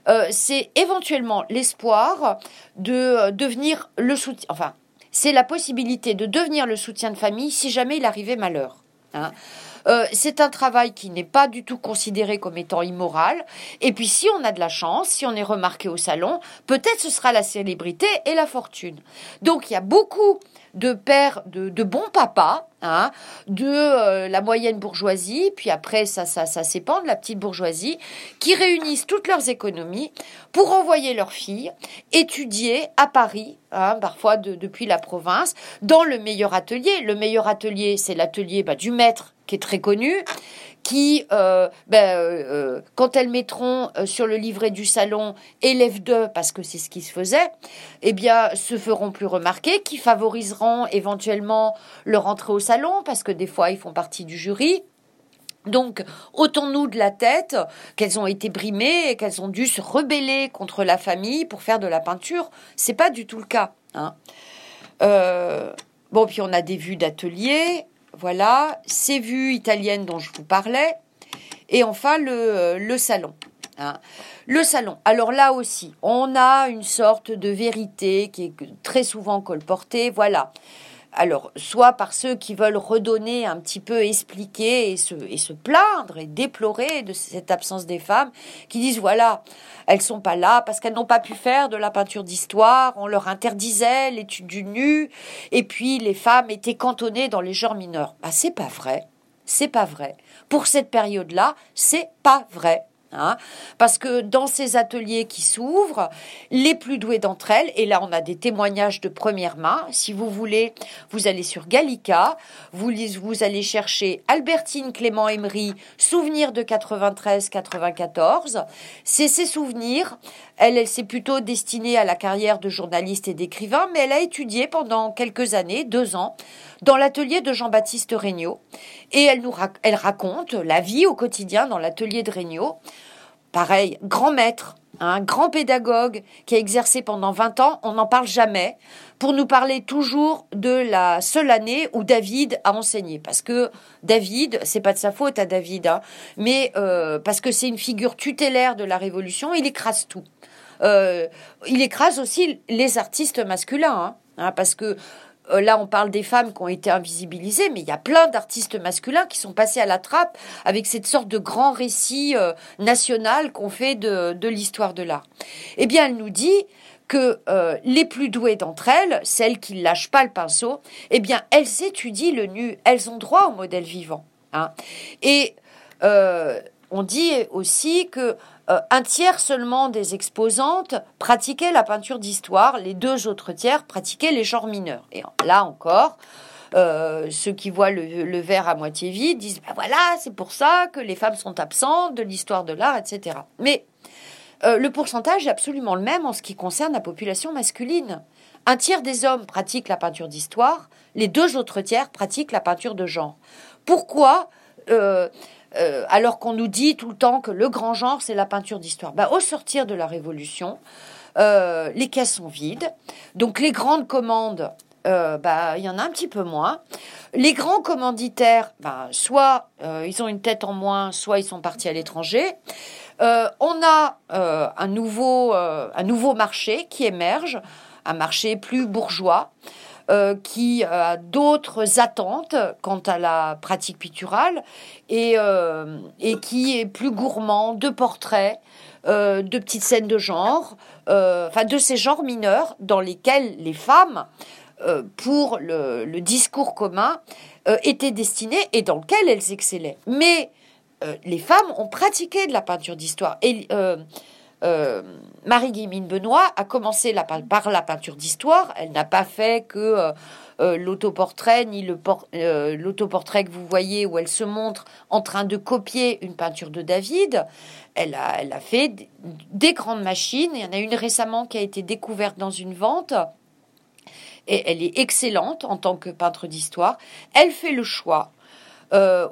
euh, c'est éventuellement l'espoir de euh, devenir le soutien, enfin, c'est la possibilité de devenir le soutien de famille si jamais il arrivait malheur. Hein. Euh, c'est un travail qui n'est pas du tout considéré comme étant immoral. Et puis si on a de la chance, si on est remarqué au salon, peut-être ce sera la célébrité et la fortune. Donc il y a beaucoup de pères, de, bons papas, hein, de euh, la moyenne bourgeoisie, puis après ça, ça, ça s'épand de la petite bourgeoisie, qui réunissent toutes leurs économies pour envoyer leurs filles étudier à Paris, hein, parfois depuis la province, dans le meilleur atelier. Le meilleur atelier, c'est l'atelier bah, du maître qui est très connu, qui, euh, ben, euh, euh, quand elles mettront sur le livret du salon élève 2, parce que c'est ce qui se faisait, eh bien, se feront plus remarquer, qui favoriseront éventuellement leur entrée au salon, parce que des fois, ils font partie du jury. Donc, ôtons-nous de la tête qu'elles ont été brimées et qu'elles ont dû se rebeller contre la famille pour faire de la peinture. C'est pas du tout le cas. Hein. bon, puis on a des vues d'atelier, voilà, ces vues italiennes dont je vous parlais. Et enfin, le, salon. Hein. Le salon. Alors là aussi, on a une sorte de vérité qui est très souvent colportée. Voilà. Alors, soit par ceux qui veulent redonner un petit peu, expliquer et se, plaindre et déplorer de cette absence des femmes, qui disent voilà, elles sont pas là parce qu'elles n'ont pas pu faire de la peinture d'histoire, on leur interdisait l'étude du nu, et puis les femmes étaient cantonnées dans les genres mineurs. Bah, c'est pas vrai. C'est pas vrai. Pour cette période-là, c'est pas vrai. Hein, parce que dans ces ateliers qui s'ouvrent, les plus doués d'entre elles, et là on a des témoignages de première main, si vous voulez, vous allez sur Gallica, vous, vous allez chercher Albertine Clément Emery, Souvenirs de 93-94, c'est ses souvenirs, elle, s'est plutôt destinée à la carrière de journaliste et d'écrivain, mais elle a étudié pendant quelques années, deux ans, dans l'atelier de Jean-Baptiste Regnault. Et elle nous raconte la vie au quotidien dans l'atelier de Regnault. Pareil, grand maître, un grand pédagogue qui a exercé pendant 20 ans, on n'en parle jamais, pour nous parler toujours de la seule année où David a enseigné. Parce que David, c'est pas de sa faute à David, hein, mais euh, parce que c'est une figure tutélaire de la Révolution, il écrase tout. Euh, il écrase aussi les artistes masculins, hein, hein, parce que euh, là, on parle des femmes qui ont été invisibilisées, mais il y a plein d'artistes masculins qui sont passés à la trappe avec cette sorte de grand récit euh, national qu'on fait de, l'histoire de l'art. Eh bien, elle nous dit que euh, les plus douées d'entre elles, celles qui ne lâchent pas le pinceau, eh bien, elles étudient le nu, elles ont droit au modèle vivant. Hein. Et on dit aussi que euh, un tiers seulement des exposantes pratiquaient la peinture d'histoire, les deux autres tiers pratiquaient les genres mineurs. Et là encore, euh, ceux qui voient le, verre à moitié vide disent ben voilà, c'est pour ça que les femmes sont absentes de l'histoire de l'art, etc. Mais euh, le pourcentage est absolument le même en ce qui concerne la population masculine. Un tiers des hommes pratiquent la peinture d'histoire, les deux autres tiers pratiquent la peinture de genre. Pourquoi alors qu'on nous dit tout le temps que le grand genre, c'est la peinture d'histoire. Bah, au sortir de la Révolution, euh, les caisses sont vides. Donc les grandes commandes, euh, bah, il y en a un petit peu moins. Les grands commanditaires, bah, soit ils ont une tête en moins, soit ils sont partis à l'étranger. on a un, nouveau, un nouveau marché qui émerge, un marché plus bourgeois. Euh, qui a d'autres attentes quant à la pratique picturale et, euh, et qui est plus gourmand de portraits, de petites scènes de genre, enfin de ces genres mineurs dans lesquels les femmes, pour le, discours commun, étaient destinées et dans lequel elles excellaient. Mais les femmes ont pratiqué de la peinture d'histoire. Et Marie-Guillemine Benoît a commencé par la peinture d'histoire. Elle n'a pas fait que euh, l'autoportrait ni euh, l'autoportrait que vous voyez où elle se montre en train de copier une peinture de David. Elle a, elle a fait des, grandes machines. Il y en a une récemment qui a été découverte dans une vente. Et elle est excellente en tant que peintre d'histoire. Elle fait le choix, euh,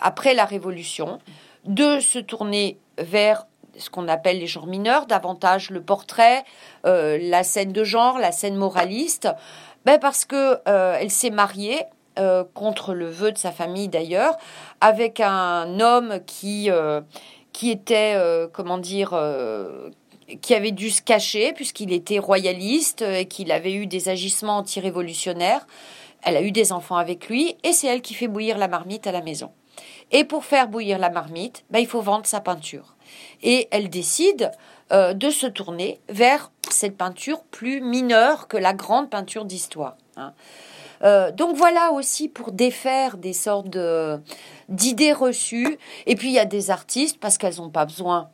après la Révolution, de se tourner vers ce qu'on appelle les genres mineurs, davantage le portrait, la scène de genre, la scène moraliste, ben Parce que euh, elle s'est mariée, euh, contre le vœu de sa famille d'ailleurs, avec un homme qui, euh, qui était, comment dire, qui avait dû se cacher puisqu'il était royaliste et qu'il avait eu des agissements anti-révolutionnaires. Elle a eu des enfants avec lui et c'est elle qui fait bouillir la marmite à la maison. Et pour faire bouillir la marmite, ben, il faut vendre sa peinture. Et elle décide euh, de se tourner vers cette peinture plus mineure que la grande peinture d'histoire. Hein. Euh, donc voilà aussi pour défaire des sortes d'idées reçues. Et puis il y a des artistes parce qu'elles n'ont pas besoin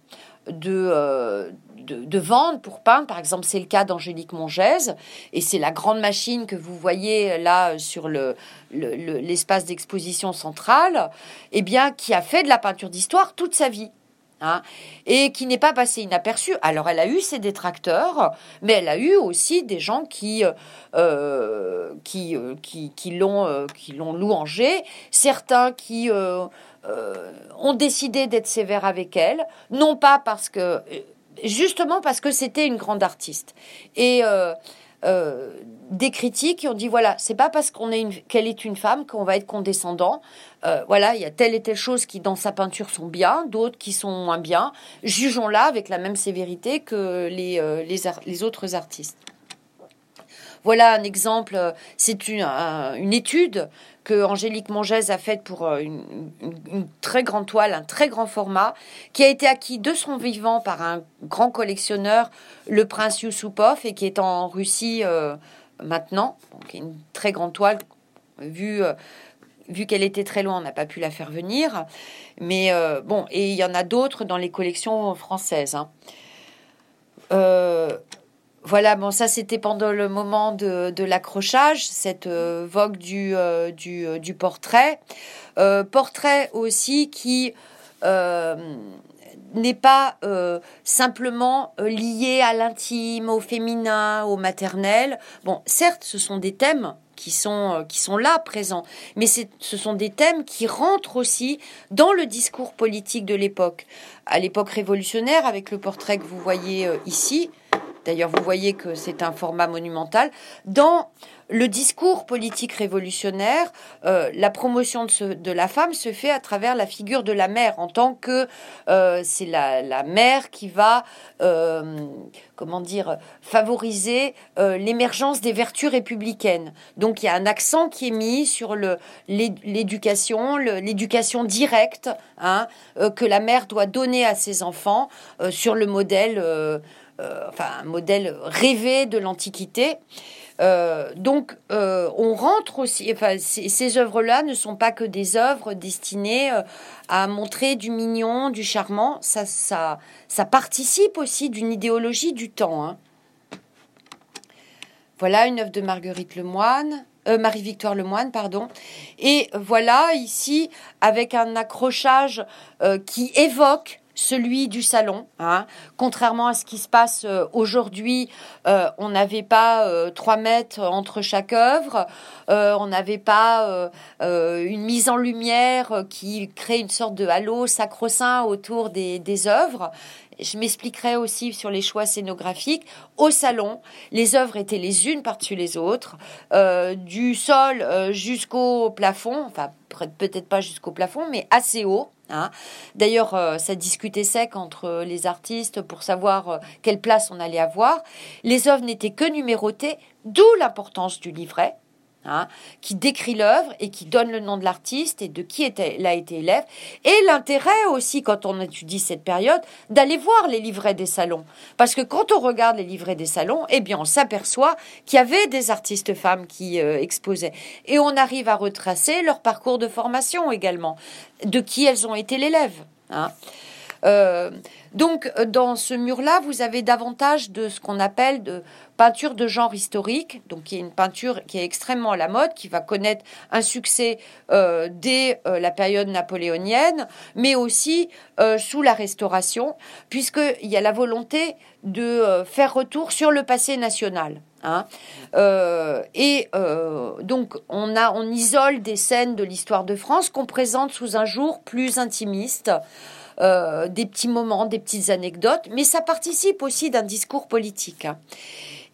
euh, de, de, vendre pour peindre. Par exemple, c'est le cas d'Angélique Mongèse. Et c'est la grande machine que vous voyez là sur le, l'espace d'exposition centrale, eh bien, qui a fait de la peinture d'histoire toute sa vie. Hein, et qui n'est pas passé inaperçu. Alors elle a eu ses détracteurs, mais elle a eu aussi des gens qui euh, euh, qui, euh, qui, l'ont qui l'ont louangé, certains qui ont décidé d'être sévères avec elle, non pas parce que justement parce que c'était une grande artiste et euh, des critiques qui ont dit voilà, c'est pas parce qu'on est une, qu'elle est une femme qu'on va être condescendant. Euh, voilà, il y a telle et telle chose qui dans sa peinture sont bien, d'autres qui sont moins bien. Jugeons-la avec la même sévérité que les, euh, les, les autres artistes. Voilà un exemple, c'est une, une étude que Angélique Mongès a faite pour euh, une, très grande toile, un très grand format, qui a été acquis de son vivant par un grand collectionneur, le prince Yusupov, et qui est en Russie euh, maintenant. Donc une très grande toile, vu, euh, vu qu'elle était très loin, on n'a pas pu la faire venir. Mais bon, et il y en a d'autres dans les collections françaises. Hein. Voilà, bon, ça c'était pendant le moment de, l'accrochage, cette euh, vogue du, euh, euh, portrait. portrait aussi qui n'est pas simplement lié à l'intime, au féminin, au maternel. Bon, certes, ce sont des thèmes qui sont, qui sont là présents, mais ce sont des thèmes qui rentrent aussi dans le discours politique de l'époque. À l'époque révolutionnaire, avec le portrait que vous voyez ici, D'ailleurs, vous voyez que c'est un format monumental. Dans le discours politique révolutionnaire, euh, la promotion de, la femme se fait à travers la figure de la mère, en tant que euh, c'est la, mère qui va, euh, comment dire, favoriser l'émergence des vertus républicaines. Donc il y a un accent qui est mis sur l'éducation, l'éducation directe hein, que la mère doit donner à ses enfants sur le modèle enfin un modèle rêvé de l'Antiquité. Euh, donc, euh, on rentre aussi. Enfin, ces, œuvres-là ne sont pas que des œuvres destinées à montrer du mignon, du charmant. Ça, ça, ça participe aussi d'une idéologie du temps. Hein. Voilà une œuvre de Marguerite Lemoine. Marie-Victoire Lemoine, pardon. Et voilà ici avec un accrochage qui évoque celui du salon. Hein. Contrairement à ce qui se passe euh, aujourd'hui, euh, on n'avait pas euh, trois mètres entre chaque œuvre, on n'avait pas une mise en lumière qui crée une sorte de halo sacro-saint autour des œuvres. Je m'expliquerai aussi sur les choix scénographiques. Au salon, les œuvres étaient les unes par-dessus les autres, du sol jusqu'au plafond, enfin peut-être pas jusqu'au plafond, mais assez haut. Hein. D'ailleurs, euh, ça discutait sec entre les artistes pour savoir euh, quelle place on allait avoir. Les œuvres n'étaient que numérotées, d'où l'importance du livret. Hein, qui décrit l'œuvre et qui donne le nom de l'artiste et de qui était, a été élève. Et l'intérêt aussi, quand on étudie cette période, d'aller voir les livrets des salons. Parce que quand on regarde les livrets des salons, eh bien, on s'aperçoit qu'il y avait des artistes femmes qui euh, exposaient. Et on arrive à retracer leur parcours de formation également, de qui elles ont été l'élève. Hein. Euh, donc, dans ce mur-là, vous avez davantage de ce qu'on appelle de peinture de genre historique, donc qui est une peinture qui est extrêmement à la mode, qui va connaître un succès euh, dès euh, la période napoléonienne, mais aussi euh, sous la Restauration, puisqu'il y a la volonté de faire retour sur le passé national. Hein. et donc on a, on isole des scènes de l'histoire de France qu'on présente sous un jour plus intimiste. Des petits moments, des petites anecdotes, mais ça participe aussi d'un discours politique.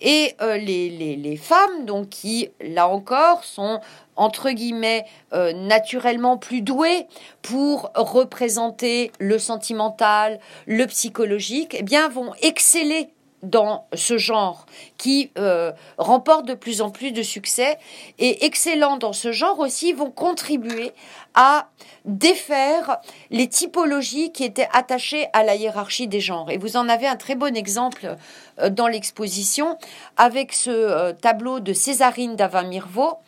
Et euh, les, les, femmes, donc qui, là encore, sont entre guillemets euh, naturellement plus douées pour représenter le sentimental, le psychologique, eh bien vont exceller dans ce genre qui euh, remporte de plus en plus de succès et excellents dans ce genre aussi vont contribuer à défaire les typologies qui étaient attachées à la hiérarchie des genres. Et vous en avez un très bon exemple euh, dans l'exposition avec ce euh, tableau de Césarine d'Avin Mirvaux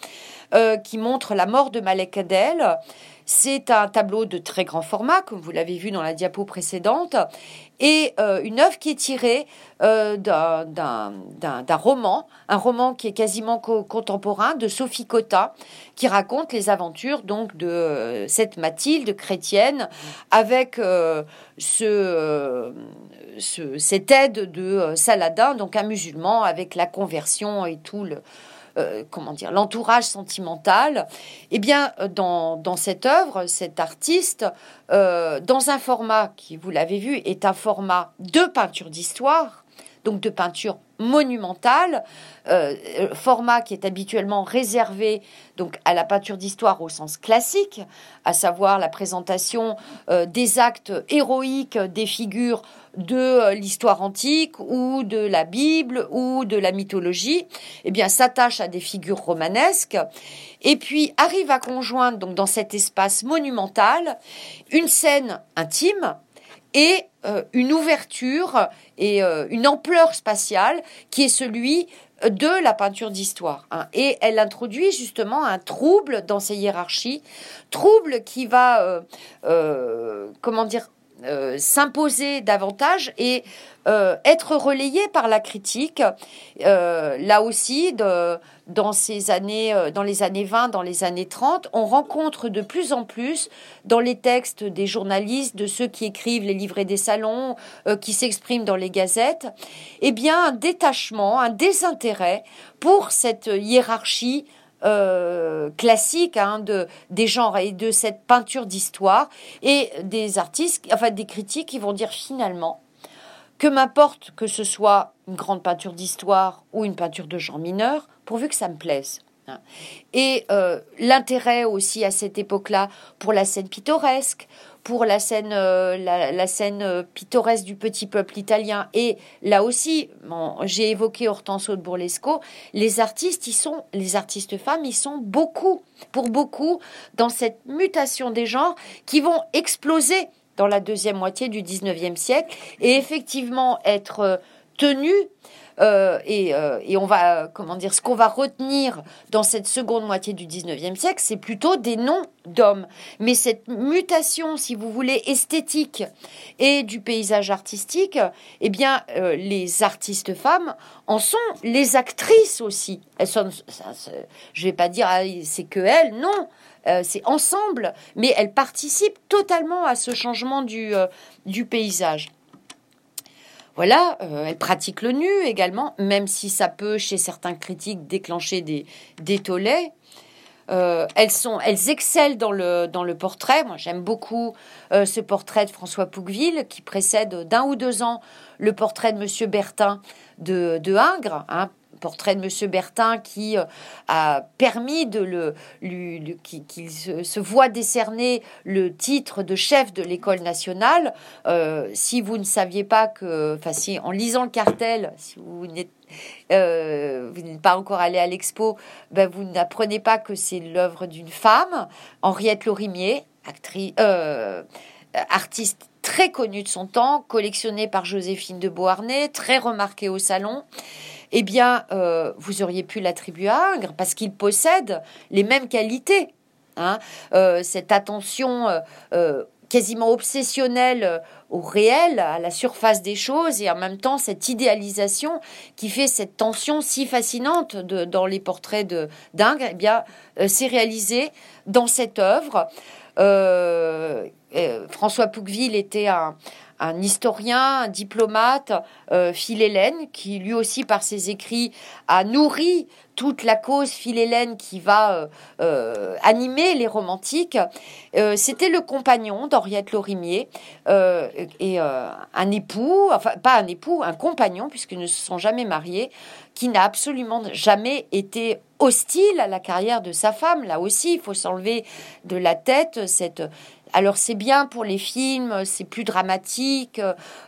qui montre la mort de Malek Adel. C'est un tableau de très grand format, comme vous l'avez vu dans la diapo précédente, et euh, une œuvre qui est tirée euh, d'un roman, un roman qui est quasiment contemporain de Sophie Cotta, qui raconte les aventures donc de euh, cette Mathilde chrétienne avec ce, cette aide de Saladin, donc un musulman avec la conversion et tout le euh, comment dire, l'entourage sentimental, eh bien, euh, dans, dans cette œuvre, cet artiste, euh, dans un format qui, vous l'avez vu, est un format de peinture d'histoire, donc de peinture monumentale, format qui est habituellement réservé donc à la peinture d'histoire au sens classique, à savoir la présentation des actes héroïques des figures de euh, l'histoire antique ou de la Bible ou de la mythologie, eh bien, s'attache à des figures romanesques et puis arrive à conjoindre donc dans cet espace monumental une scène intime et euh, une ouverture et euh, une ampleur spatiale qui est celui de la peinture d'histoire. Hein. Et elle introduit justement un trouble dans ces hiérarchies, trouble qui va, comment dire, euh, s'imposer davantage et euh, être relayé par la critique. Euh, là aussi, dans, ces années, dans les années 20, dans les années 30, on rencontre de plus en plus dans les textes des journalistes, de ceux qui écrivent les livrets des salons, qui s'expriment dans les gazettes, eh bien un détachement, un désintérêt pour cette hiérarchie euh, classique hein, de, des genres et de cette peinture d'histoire et des artistes, enfin des critiques qui vont dire finalement que m'importe que ce soit une grande peinture d'histoire ou une peinture de genre mineur, pourvu que ça me plaise. Et euh, l'intérêt aussi à cette époque-là pour la scène pittoresque, pour la scène, euh, la, scène euh, pittoresque du petit peuple italien. Et là aussi, j'ai évoqué Hortense de Burlesco, les artistes, ils sont, les artistes femmes, ils sont beaucoup, pour beaucoup, dans cette mutation des genres qui vont exploser dans la deuxième moitié du 19e siècle et effectivement être euh, euh, et, on va, comment dire, ce qu'on va retenir dans cette seconde moitié du 19e siècle, c'est plutôt des noms d'hommes. Mais cette mutation, si vous voulez, esthétique et du paysage artistique, eh bien, euh, les artistes femmes en sont les actrices aussi. Elles sont, je vais pas dire ah, c'est que elles, non. c'est ensemble, mais elles participent totalement à ce changement du paysage. Voilà, euh, elle pratique le nu également, même si ça peut, chez certains critiques, déclencher des, des. Euh, elles, sont, elles excellent dans le, portrait. Moi, j'aime beaucoup euh, ce portrait de François Pouqueville qui précède d'un ou deux ans le portrait de Monsieur Bertin de, de Ingres, hein, portrait de Monsieur Bertin qui a permis de le, qu'il se, voit décerner le titre de chef de l'école nationale. si vous ne saviez pas que, enfin, si en lisant le cartel, si vous n'êtes vous n'êtes pas encore allé à l'expo, ben vous n'apprenez pas que c'est l'œuvre d'une femme, Henriette Lorimier, actrice, artiste très connue de son temps, collectionnée par Joséphine de Beauharnais, très remarquée au salon, eh bien, euh, vous auriez pu l'attribuer à Ingres parce qu'il possède les mêmes qualités. Hein. Euh, cette attention euh, quasiment obsessionnelle au réel, à la surface des choses, et en même temps cette idéalisation qui fait cette tension si fascinante dans les portraits de d'Ingres, eh bien, c'est réalisé dans cette œuvre. François Pouqueville était un, historien, un diplomate, euh, Philhélène, qui lui aussi par ses écrits a nourri toute la cause Philhélène qui va euh, euh, animer les romantiques. C'était le compagnon d'Henriette Lorimier et un époux, enfin pas un époux, un compagnon puisqu'ils ne se sont jamais mariés, qui n'a absolument jamais été hostile à la carrière de sa femme. Là aussi, il faut s'enlever de la tête cette alors c'est bien pour les films, c'est plus dramatique.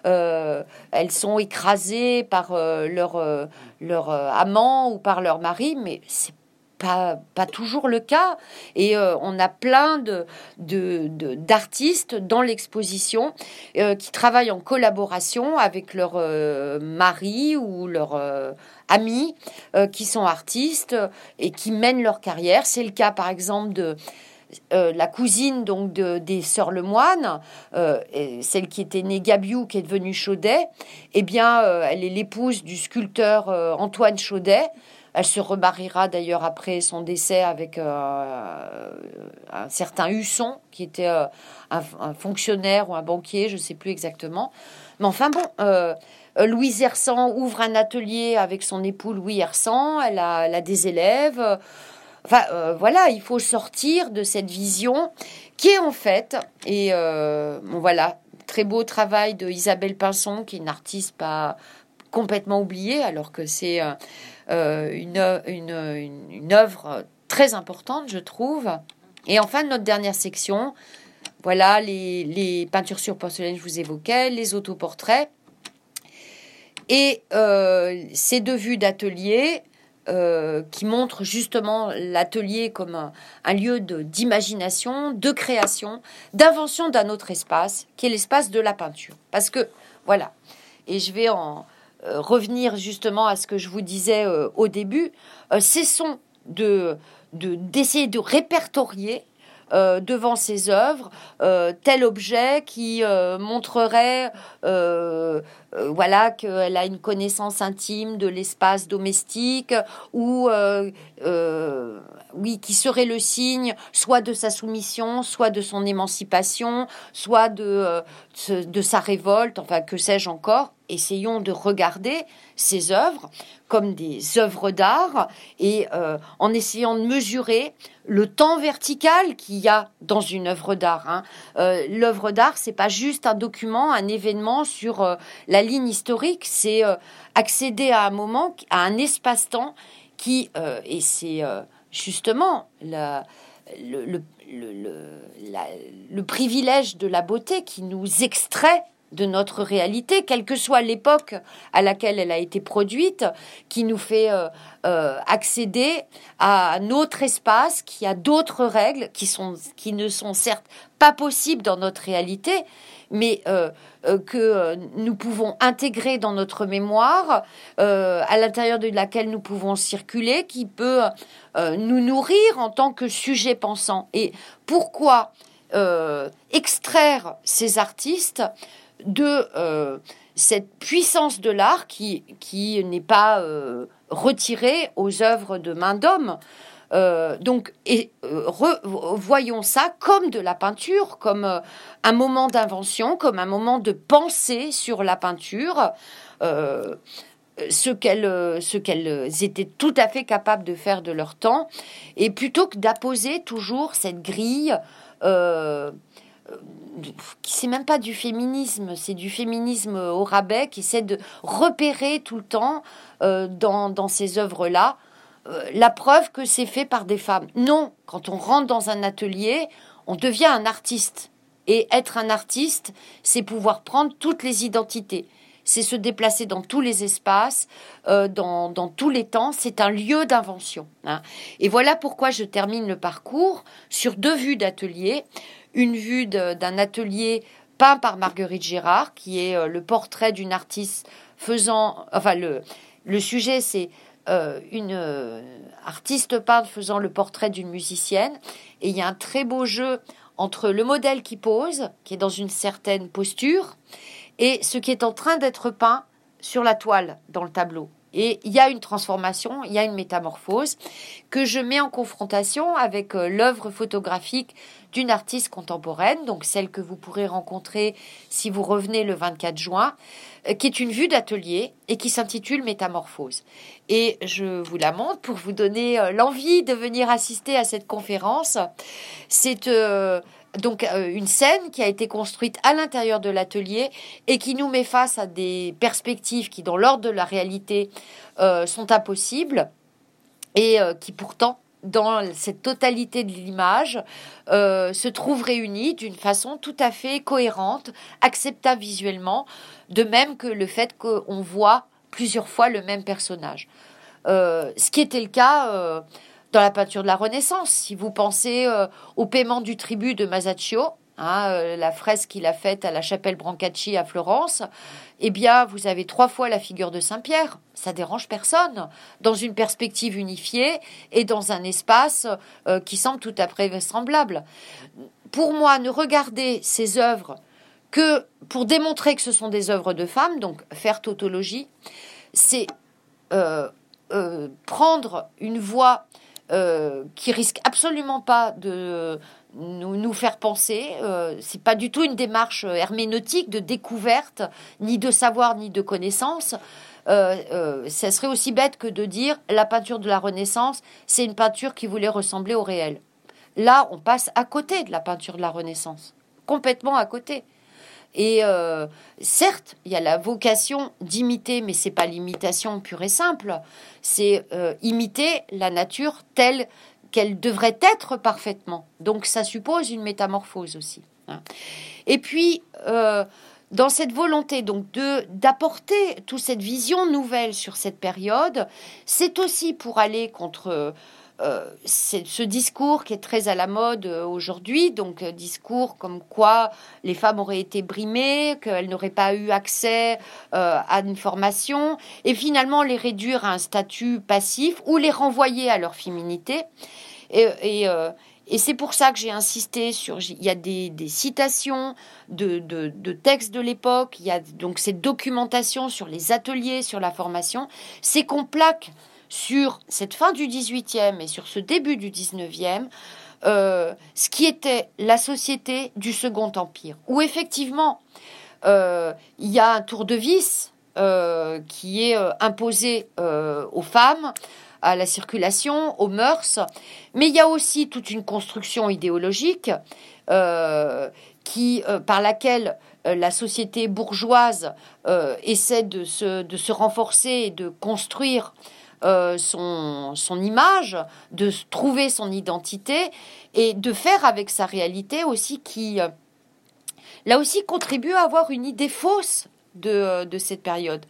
Euh, elles sont écrasées par euh, leur, euh, leur amant ou par leur mari, mais c'est pas, pas toujours le cas. Et on a plein de, d'artistes dans l'exposition qui travaillent en collaboration avec leur mari ou leur amis qui sont artistes et qui mènent leur carrière. C'est le cas par exemple de euh, la cousine donc de, des sœurs Lemoine, euh, celle qui était née Gabiou, qui est devenue Chaudet, eh bien, euh, elle est l'épouse du sculpteur Antoine Chaudet. Elle se remariera d'ailleurs après son décès avec un certain Husson, qui était un, fonctionnaire ou un banquier, je ne sais plus exactement. Mais enfin bon, Louise Hersan ouvre un atelier avec son époux Louis Hersan. Elle a des élèves. Enfin, euh, voilà, il faut sortir de cette vision qui est en fait, et euh, bon, voilà, très beau travail de Isabelle Pinson, qui est une artiste pas complètement oubliée, alors que c'est euh, une, une, œuvre très importante, je trouve. Et enfin, notre dernière section, voilà, les, les peintures sur porcelaine, je vous évoquais, les autoportraits. Et ces deux vues d'atelier, euh, qui montre justement l'atelier comme un, lieu d'imagination, de, création, d'invention d'un autre espace, qui est l'espace de la peinture. Parce que, voilà, et je vais en euh, revenir justement à ce que je vous disais euh, au début, cessons de d'essayer de répertorier devant ses œuvres tel objet qui euh, montrerait voilà qu'elle a une connaissance intime de l'espace domestique ou oui qui serait le signe soit de sa soumission soit de son émancipation soit de de sa révolte enfin que sais-je encore essayons de regarder ces œuvres comme des œuvres d'art et euh, en essayant de mesurer le temps vertical qu'il y a dans une œuvre d'art. Hein. Euh, l'œuvre d'art, c'est pas juste un document, un événement sur euh, la ligne historique, c'est accéder à un moment, à un espace-temps qui, et c'est justement le, privilège de la beauté qui nous extrait de notre réalité, quelle que soit l'époque à laquelle elle a été produite, qui nous fait euh, euh, accéder à notre espace, qui a d'autres règles qui, sont, qui ne sont certes pas possibles dans notre réalité, mais euh, que nous pouvons intégrer dans notre mémoire, à l'intérieur de laquelle nous pouvons circuler, qui peut nous nourrir en tant que sujet pensant. Et pourquoi extraire ces artistes de euh, cette puissance de l'art qui, qui n'est pas euh, retirée aux œuvres de main d'homme? Euh, donc, et, voyons ça comme de la peinture, comme un moment d'invention, comme un moment de pensée sur la peinture, ce qu'elles ce qu'elles étaient tout à fait capables de faire de leur temps, et plutôt que d'apposer toujours cette grille c'est même pas du féminisme, c'est du féminisme au rabais qui essaie de repérer tout le temps dans, dans, ces œuvres-là la preuve que c'est fait par des femmes. Non, quand on rentre dans un atelier, on devient un artiste. Et être un artiste, c'est pouvoir prendre toutes les identités. C'est se déplacer dans tous les espaces, euh, dans, tous les temps. C'est un lieu d'invention. Hein. Et voilà pourquoi je termine le parcours sur deux vues d'atelier. Une vue d'un atelier peint par Marguerite Gérard, qui est euh, le portrait d'une artiste faisant. Enfin, le, le sujet, c'est euh, une artiste peintre faisant le portrait d'une musicienne. Et il y a un très beau jeu entre le modèle qui pose, qui est dans une certaine posture, et ce qui est en train d'être peint sur la toile dans le tableau. Et il y a une transformation, il y a une métamorphose que je mets en confrontation avec euh, l'œuvre photographique d'une artiste contemporaine, donc celle que vous pourrez rencontrer si vous revenez le 24 juin, euh, qui est une vue d'atelier et qui s'intitule Métamorphose. Et je vous la montre pour vous donner euh, l'envie de venir assister à cette conférence. C'est donc euh, une scène qui a été construite à l'intérieur de l'atelier et qui nous met face à des perspectives qui, dans l'ordre de la réalité, euh, sont impossibles et euh, qui pourtant dans cette totalité de l'image, se trouvent réunies d'une façon tout à fait cohérente, acceptable visuellement, de même que le fait qu'on voit plusieurs fois le même personnage. ce qui était le cas dans la peinture de la Renaissance. Si vous pensez euh, au paiement du tribut de Masaccio, hein, euh, la fresque qu'il a faite à la chapelle Brancacci à Florence, eh bien, vous avez trois fois la figure de Saint-Pierre. Ça dérange personne. Dans une perspective unifiée et dans un espace euh, qui semble tout à fait vraisemblable. Pour moi, ne regarder ces œuvres que pour démontrer que ce sont des œuvres de femmes, donc faire tautologie, c'est prendre une voie euh, qui risque absolument pas de nous, faire penser. Euh, c'est pas du tout une démarche herméneutique de découverte, ni de savoir, ni de connaissance. Euh, euh, ça serait aussi bête que de dire la peinture de la Renaissance, c'est une peinture qui voulait ressembler au réel. Là, on passe à côté de la peinture de la Renaissance, complètement à côté. Et euh, certes, il y a la vocation d'imiter, mais c'est pas l'imitation pure et simple. C'est euh, imiter la nature telle qu'elle devrait être parfaitement. Donc ça suppose une métamorphose aussi. Hein. Et puis euh, dans cette volonté donc d'apporter toute cette vision nouvelle sur cette période, c'est aussi pour aller contre euh, c'est ce discours qui est très à la mode euh, aujourd'hui, donc euh, discours comme quoi les femmes auraient été brimées, qu'elles n'auraient pas eu accès à une formation, et finalement les réduire à un statut passif ou les renvoyer à leur féminité. Et, c'est pour ça que j'ai insisté sur. Il y a des, citations de, de, textes de l'époque, il y a donc cette documentation sur les ateliers, sur la formation. C'est qu'on plaque sur cette fin du 18e et sur ce début du 19e, euh, ce qui était la société du Second Empire, où effectivement euh, il y a un tour de vis euh, qui est imposé aux femmes, à la circulation, aux mœurs, mais il y a aussi toute une construction idéologique qui, par laquelle la société bourgeoise essaie de se, de se renforcer et de construire euh, son, son image, de trouver son identité et de faire avec sa réalité aussi qui, euh, là aussi, contribue à avoir une idée fausse de, euh, de cette période.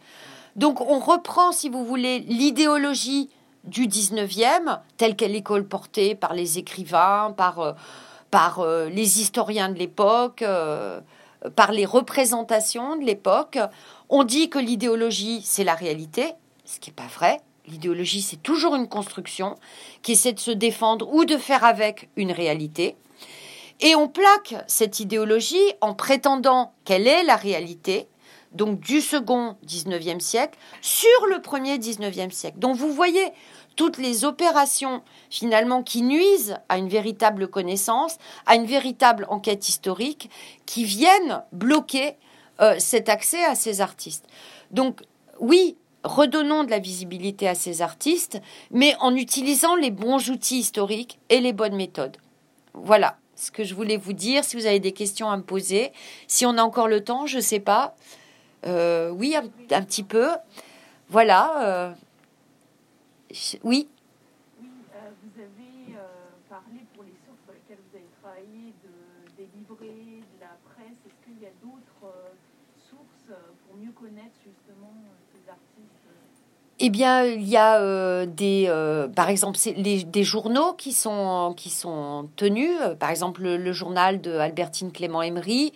Donc on reprend, si vous voulez, l'idéologie du 19e, telle qu'elle est colportée par les écrivains, par, par les historiens de l'époque, par les représentations de l'époque. On dit que l'idéologie, c'est la réalité, ce qui n'est pas vrai. L'idéologie, c'est toujours une construction qui essaie de se défendre ou de faire avec une réalité. Et on plaque cette idéologie en prétendant qu'elle est la réalité, donc du second 19e siècle, sur le premier 19e siècle. Donc vous voyez toutes les opérations finalement qui nuisent à une véritable connaissance, à une véritable enquête historique, qui viennent bloquer euh, cet accès à ces artistes. Donc oui, redonnons de la visibilité à ces artistes, mais en utilisant les bons outils historiques et les bonnes méthodes. Voilà. ce que je voulais vous dire. Si vous avez des questions à me poser, si on a encore le temps, je sais pas. Euh, oui, un, petit peu. Voilà. oui. Oui, vous avez parlé pour les sources sur lesquelles vous avez travaillé de, des livrets, de la presse. Est-ce qu'il y a d'autres sources pour mieux connaître justement ces artistes eh bien, il y a euh, des, euh, par exemple, les, des journaux qui sont qui sont tenus. Par exemple, le, journal de Albertine Clément Emery.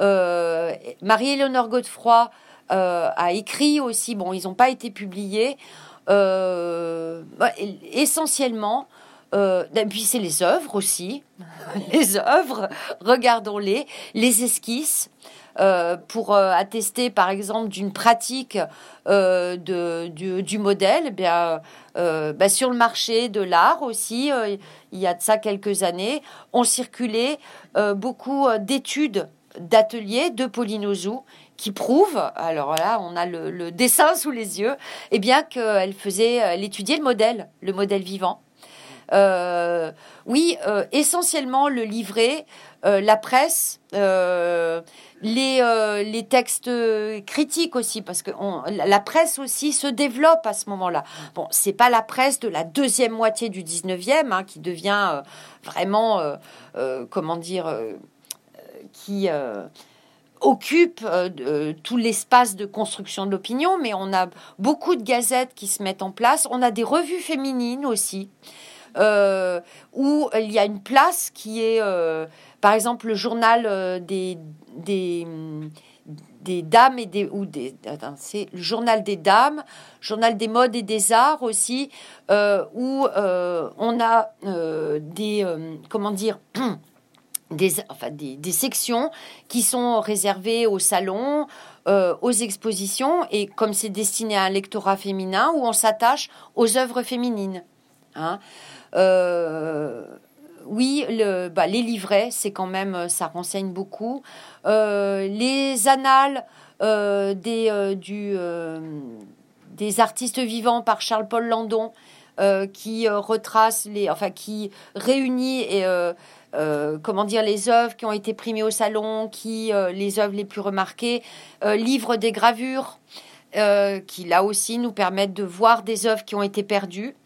Euh, Marie-Éléonore Godefroy a écrit aussi. Bon, ils n'ont pas été publiés. essentiellement, et puis c'est les œuvres aussi. les œuvres, regardons-les. Les esquisses. Euh, pour euh, attester, par exemple, d'une pratique euh, du, modèle, eh bien, bah, sur le marché de l'art aussi, il y a de ça quelques années, ont circulé beaucoup d'études d'ateliers de Pauline qui prouvent, alors là, on a le, dessin sous les yeux, et eh bien qu'elle faisait, elle étudiait le modèle, le modèle vivant. Oui, essentiellement le livret, la presse, les, euh, les textes critiques aussi, parce que la presse aussi se développe à ce moment-là. Bon, c'est pas la presse de la deuxième moitié du 19e hein, qui devient euh, vraiment, euh, comment dire, qui occupe tout l'espace de construction de l'opinion, mais on a beaucoup de gazettes qui se mettent en place. On a des revues féminines aussi, où il y a une place qui est par exemple, le journal euh, des, des, des dames et des ou des c'est le journal des dames, journal des modes et des arts aussi, euh, où euh, on a des comment dire des, enfin, des, des, sections qui sont réservées au salon, aux expositions, et comme c'est destiné à un lectorat féminin, où on s'attache aux œuvres féminines. Hein oui, le, bah, les livrets, c'est quand même, euh, ça renseigne beaucoup. Euh, les annales euh, des, des artistes vivants par Charles-Paul Landon, qui retrace les, enfin qui réunit et comment dire les œuvres qui ont été primées au salon, qui les œuvres les plus remarquées, livre des gravures. Qui là aussi nous permettent de voir des œuvres qui ont été perdues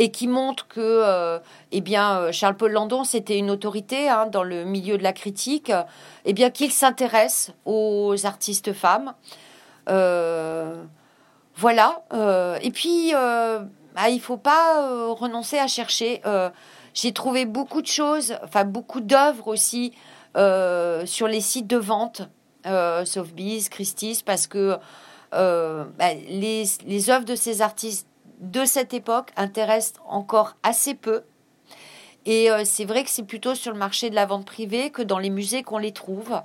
et qui montre que, euh, eh bien, euh, Charles-Paul Landon, c'était une autorité hein, dans le milieu de la critique, eh bien, qu'il s'intéresse aux artistes femmes. Euh, voilà. et puis, bah, il faut pas renoncer à chercher. J'ai trouvé beaucoup de choses, enfin beaucoup d'œuvres aussi sur les sites de vente, Sotheby's, Christie's, parce que bah, les, les œuvres de ces artistes de cette époque intéressent encore assez peu. Et euh, c'est vrai que c'est plutôt sur le marché de la vente privée que dans les musées qu'on les trouve.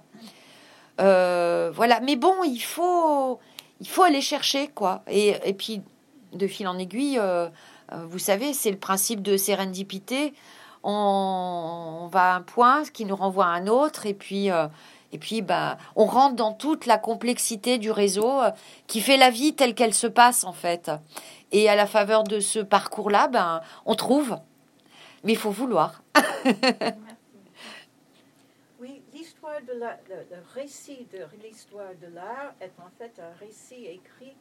Euh, voilà, mais bon, il faut, il faut aller chercher quoi. Et, et puis de fil en aiguille, euh, vous savez, c'est le principe de sérendipité. On, on, va à un point qui nous renvoie à un autre, et puis et puis, bah, on rentre dans toute la complexité du réseau qui fait la vie telle qu'elle se passe, en fait. Et à la faveur de ce parcours-là, ben, on trouve. Mais il faut vouloir. oui, l'histoire de la, le, récit de l'histoire de l'art est en fait un récit écrit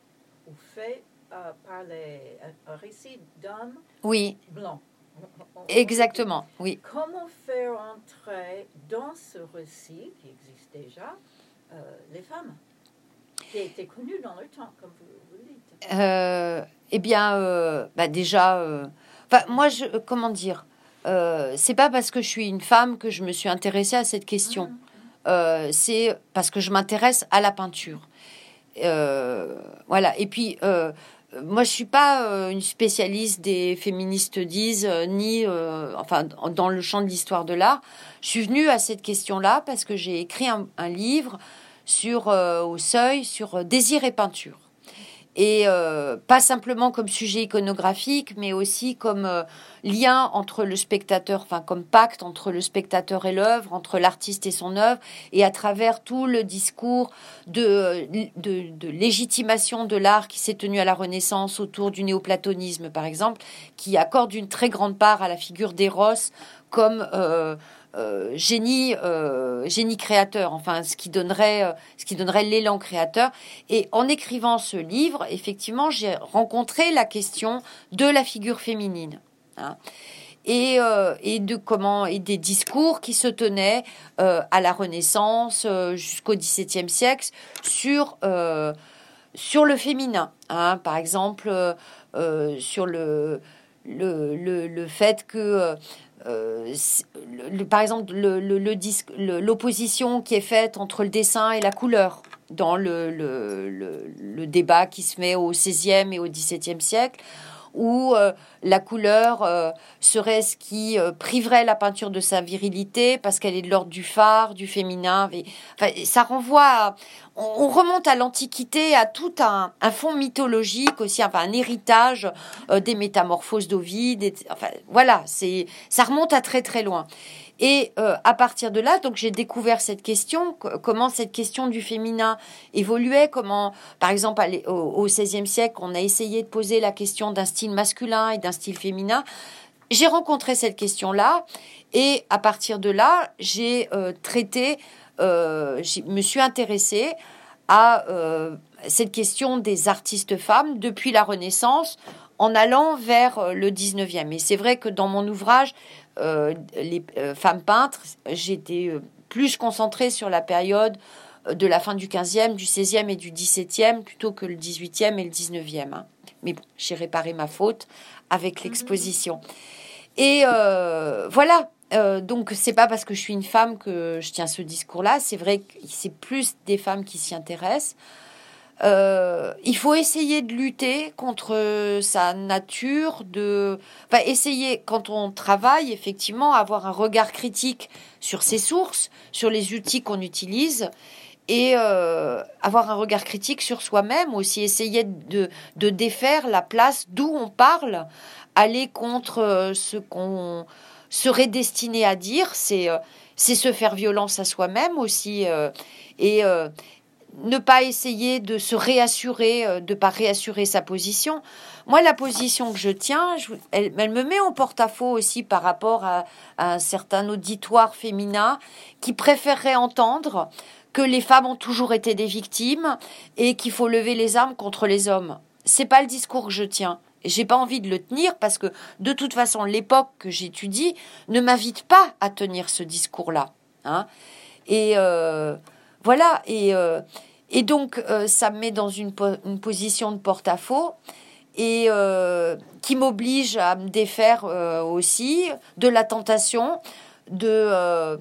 ou fait euh, par les, un récit d'hommes oui. blancs. Exactement, oui. Comment faire entrer dans ce récit qui existe déjà euh, les femmes qui étaient connues dans le temps, comme vous, vous dites? Euh, eh bien, euh, bah déjà, moi, je, comment dire, c'est pas parce que je suis une femme que je me suis intéressée à cette question. c'est parce que je m'intéresse à la peinture. voilà. Et puis, moi, je suis pas une spécialiste des féministes disent, ni, enfin, dans le champ de l'histoire de l'art. Je suis venue à cette question-là parce que j'ai écrit un, un livre sur au seuil sur désir et peinture et euh, pas simplement comme sujet iconographique, mais aussi comme euh, lien entre le spectateur, enfin comme pacte entre le spectateur et l'œuvre, entre l'artiste et son œuvre, et à travers tout le discours de, de, de légitimation de l'art qui s'est tenu à la Renaissance autour du néoplatonisme, par exemple, qui accorde une très grande part à la figure d'Eros comme euh, génie, génie créateur, enfin ce qui donnerait, ce qui donnerait l'élan créateur. Et en écrivant ce livre, effectivement, j'ai rencontré la question de la figure féminine. Hein et, euh, et de comment et des discours qui se tenaient euh, à la Renaissance euh, jusqu'au XVIIe siècle sur sur le féminin, hein, par exemple sur le le, le, le fait que le, par exemple le, le, l'opposition qui est faite entre le dessin et la couleur dans le, débat qui se met au XVIe et au XVIIe siècle où euh, la couleur euh, serait ce qui euh, priverait la peinture de sa virilité parce qu'elle est de l'ordre du phare, du féminin. Enfin, ça renvoie, on, remonte à l'Antiquité, à tout un, un, fond mythologique aussi, enfin un héritage des métamorphoses d'Ovide. Enfin, voilà, c'est ça remonte à très très loin. Et euh, à partir de là, donc j'ai découvert cette question, comment cette question du féminin évoluait, comment, par exemple, au XVIe siècle, on a essayé de poser la question d'un style masculin et d'un style féminin. J'ai rencontré cette question-là, et à partir de là, j'ai euh, traité, euh, je me suis intéressée à cette question des artistes femmes depuis la Renaissance en allant vers le 19e. Et c'est vrai que dans mon ouvrage, les euh, femmes peintres, j'étais euh, plus concentrée sur la période de la fin du 15e, du 16e et du 17e plutôt que le 18e et le 19e. Hein. Mais bon, j'ai réparé ma faute avec mhm. l'exposition. Et voilà. donc c'est pas parce que je suis une femme que je tiens ce discours-là. C'est vrai que c'est plus des femmes qui s'y intéressent. Euh, il faut essayer de lutter contre sa nature, de, enfin, essayer quand on travaille effectivement avoir un regard critique sur ses sources, sur les outils qu'on utilise et euh, avoir un regard critique sur soi-même aussi, essayer de, de défaire la place d'où on parle, aller contre euh, ce qu'on serait destiné à dire, c'est c'est se faire violence à soi-même aussi et ne pas essayer de se réassurer, euh, de pas réassurer sa position. Moi, la position que je tiens, elle, me met en porte-à-faux aussi par rapport à, un certain auditoire féminin qui préférerait entendre que les femmes ont toujours été des victimes et qu'il faut lever les armes contre les hommes. C'est pas le discours que je tiens. J'ai pas envie de le tenir parce que de toute façon, l'époque que j'étudie ne m'invite pas à tenir ce discours-là. Hein. Et euh, voilà, et, euh, et donc euh, ça me met dans une, position de porte-à-faux et euh, qui m'oblige à me défaire aussi de la tentation de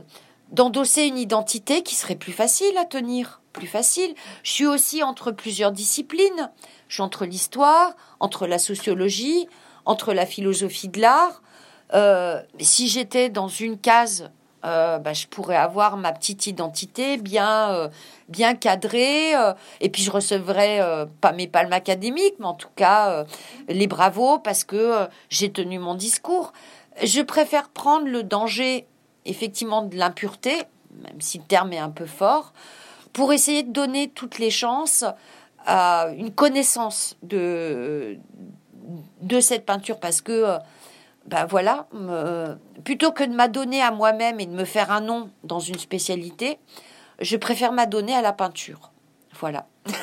d'endosser une identité qui serait plus facile à tenir, plus facile. Je suis aussi entre plusieurs disciplines. Je suis entre l'histoire, entre la sociologie, entre la philosophie de l'art. si j'étais dans une case euh, bah, je pourrais avoir ma petite identité bien, euh, bien cadrée, euh, et puis je recevrais pas mes palmes académiques, mais en tout cas les bravos parce que j'ai tenu mon discours. Je préfère prendre le danger, effectivement, de l'impureté, même si le terme est un peu fort, pour essayer de donner toutes les chances à une connaissance de, de cette peinture, parce que ben voilà, plutôt que de m'adonner à moi-même et de me faire un nom dans une spécialité, je préfère m'adonner à la peinture. Voilà. J'ai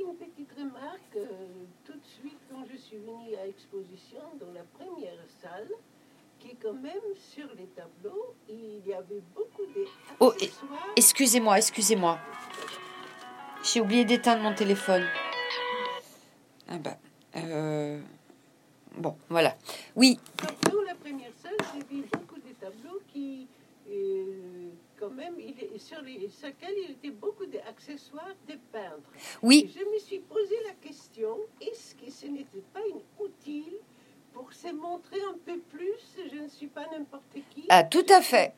une petite remarque euh, tout de suite quand je suis venue à l'exposition dans la première salle, qui quand même sur les tableaux, il y avait beaucoup de. Oh, excusez-moi, excusez-moi. J'ai oublié d'éteindre mon téléphone. Ah ben. Euh, bon, voilà. Oui. Dans la première salle, j'ai vu beaucoup de tableaux qui, euh, quand même, il, sur les lesquels il était beaucoup d'accessoires de peintres. Oui. je me suis posé la question est-ce que ce n'était pas une utile pour se montrer un peu plus, je ne suis pas n'importe qui. Ah, tout à fait.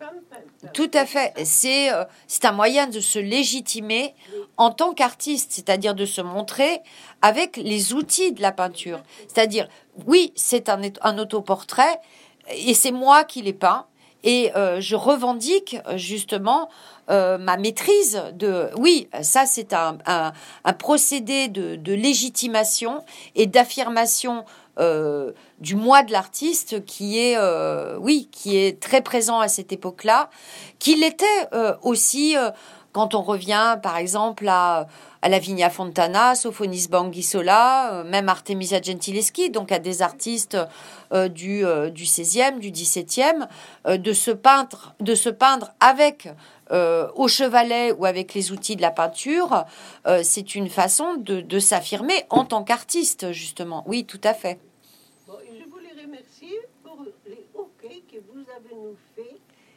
Tout à fait. C'est euh, c'est un moyen de se légitimer en tant qu'artiste, c'est-à-dire de se montrer avec les outils de la peinture. C'est-à-dire, oui, c'est un, un autoportrait et c'est moi qui l'ai peint. Et euh, je revendique justement euh, ma maîtrise de... Oui, ça c'est un, un, un, procédé de, de légitimation et d'affirmation euh, du moi de l'artiste qui est, euh, oui, qui est très présent à cette époque-là, qu'il était euh, aussi quand on revient, par exemple, à, à Lavinia Fontana, Sophonis Banguissola, même Artemisia Gentileschi, donc à des artistes du, du 16e, du 17e, de se peindre, de se peindre avec au chevalet ou avec les outils de la peinture, c'est une façon de, de s'affirmer en tant qu'artiste, justement. Oui, tout à fait.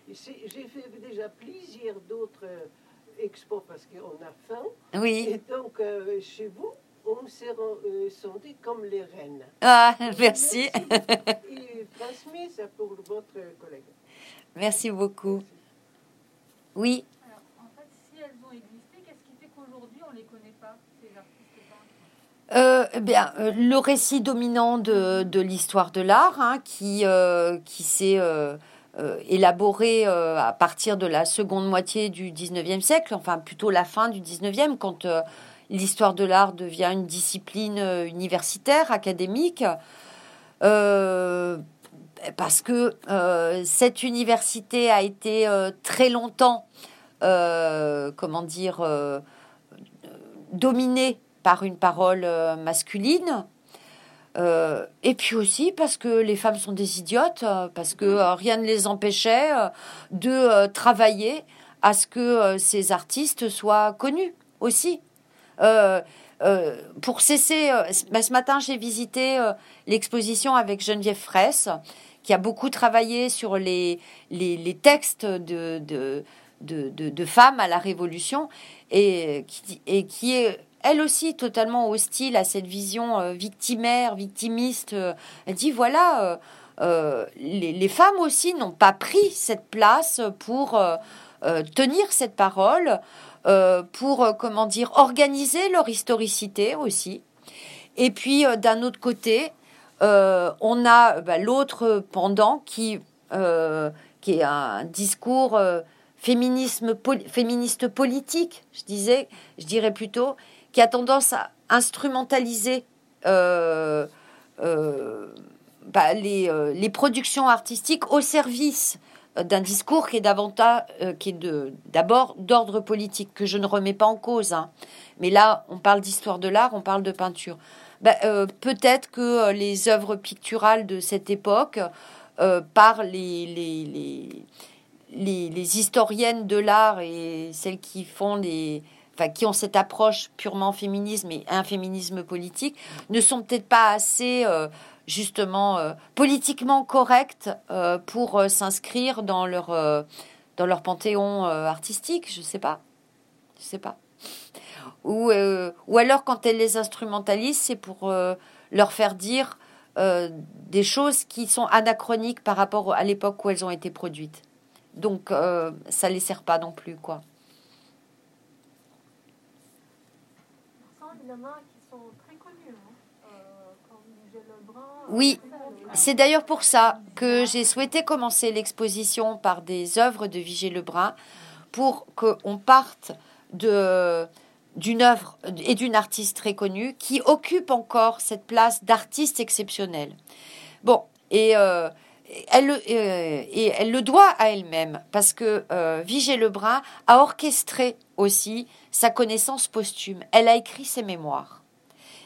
J'ai fait déjà plusieurs d'autres euh, expos parce qu'on a faim. Oui. Et donc, euh, chez vous, on s'est euh, senti comme les reines. Ah, merci. Et transmis ça pour votre collègue. Merci beaucoup. Oui. Alors, en fait, si elles ont existé, qu'est-ce qui fait qu'aujourd'hui on ne les connaît pas, ces artistes peintres? Euh, eh bien, le récit dominant de, de l'histoire de l'art, hein, qui, euh, qui s'est euh, euh, élaboré euh, à partir de la seconde moitié du 19e siècle, enfin plutôt la fin du 19e, quand euh, l'histoire de l'art devient une discipline universitaire, académique, parce que cette université a été très longtemps, comment dire, dominée par une parole masculine. Euh, et puis aussi parce que les femmes sont des idiotes, euh, parce que euh, rien ne les empêchait de travailler à ce que ces artistes soient connus aussi. pour cesser, bah, ce matin j'ai visité l'exposition avec Geneviève Fraisse, qui a beaucoup travaillé sur les, les, textes de, de, de, de, femmes à la Révolution et qui, et qui est elle aussi totalement hostile à cette vision euh, victimaire, victimiste. Euh, elle dit voilà, euh, les, femmes aussi n'ont pas pris cette place pour tenir cette parole, pour comment dire organiser leur historicité aussi. Et puis d'un autre côté, on a bah, l'autre pendant qui qui est un discours féminisme féministe politique, je disais, je dirais plutôt, qui a tendance à instrumentaliser euh, euh, bah, euh, les, productions artistiques au service d'un discours qui est davantage, qui est d'abord d'ordre politique, que je ne remets pas en cause. Hein. Mais là, on parle d'histoire de l'art, on parle de peinture. Bah, peut-être que les œuvres picturales de cette époque, par les, les, les, les, historiennes de l'art et celles qui font les, enfin, qui ont cette approche purement féminisme et un féminisme politique, ne sont peut-être pas assez euh, justement euh, politiquement correctes euh, pour s'inscrire dans leur dans leur panthéon artistique. Je sais pas, je sais pas. Ou ou alors quand elles les instrumentalisent, c'est pour leur faire dire des choses qui sont anachroniques par rapport à l'époque où elles ont été produites. Donc ça les sert pas non plus quoi. Qui sont très connus, hein. euh, Oui, c'est d'ailleurs pour ça que j'ai souhaité commencer l'exposition par des œuvres de Vigée Lebrun pour qu'on parte de d'une œuvre et d'une artiste très connue qui occupe encore cette place d'artiste exceptionnel. Bon, et euh, elle, euh, et elle le doit à elle-même parce que euh, Vigée Lebrun a orchestré aussi sa connaissance posthume. Elle a écrit ses mémoires.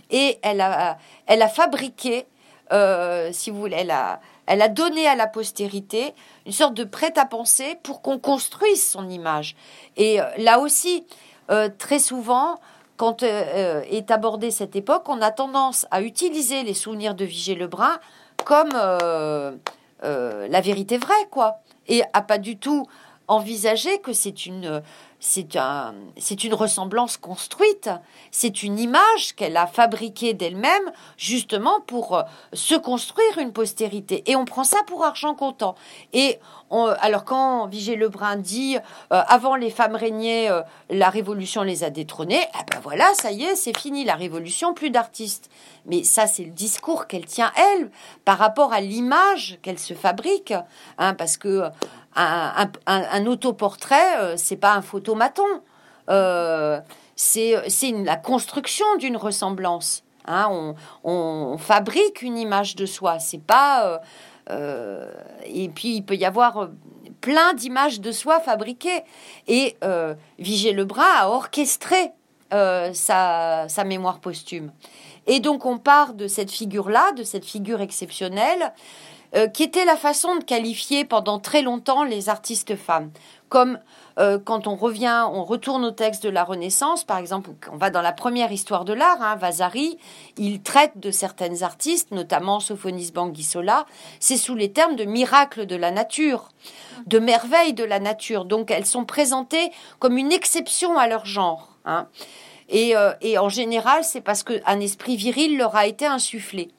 Et elle a, elle a fabriqué, euh, si vous voulez, elle a, elle a donné à la postérité une sorte de prêt-à-penser pour qu'on construise son image. Et euh, là aussi, très souvent, quand est abordée cette époque, on a tendance à utiliser les souvenirs de Vigée Lebrun comme la vérité vraie, quoi. Et à pas du tout envisager que c'est une c'est un, une ressemblance construite, c'est une image qu'elle a fabriquée d'elle-même justement pour euh, se construire une postérité. Et on prend ça pour argent comptant. Et alors quand Vigée Lebrun dit euh, avant les femmes régnaient, euh, la révolution les a détrônées, eh ben voilà, ça y est, c'est fini la révolution, plus d'artistes. Mais ça, c'est le discours qu'elle tient elle par rapport à l'image qu'elle se fabrique, hein, parce que un, autoportrait, euh, c'est pas un photomaton. Euh, c'est la construction d'une ressemblance. Hein, on, fabrique une image de soi. C'est pas. et puis, il peut y avoir plein d'images de soi fabriquées. Et Vigée Lebrun a orchestré sa, sa mémoire posthume. Et donc on part de cette figure-là, de cette figure exceptionnelle, euh, qui était la façon de qualifier pendant très longtemps les artistes femmes. Comme euh, quand on revient, on retourne au texte de la Renaissance, par exemple, on va dans la première histoire de l'art, hein, Vasari, il traite de certaines artistes, notamment Sophonis Banguissola, c'est sous les termes de miracles de la nature, de merveilles de la nature. Donc elles sont présentées comme une exception à leur genre. Hein. Euh, et, en général, c'est parce qu'un esprit viril leur a été insufflé.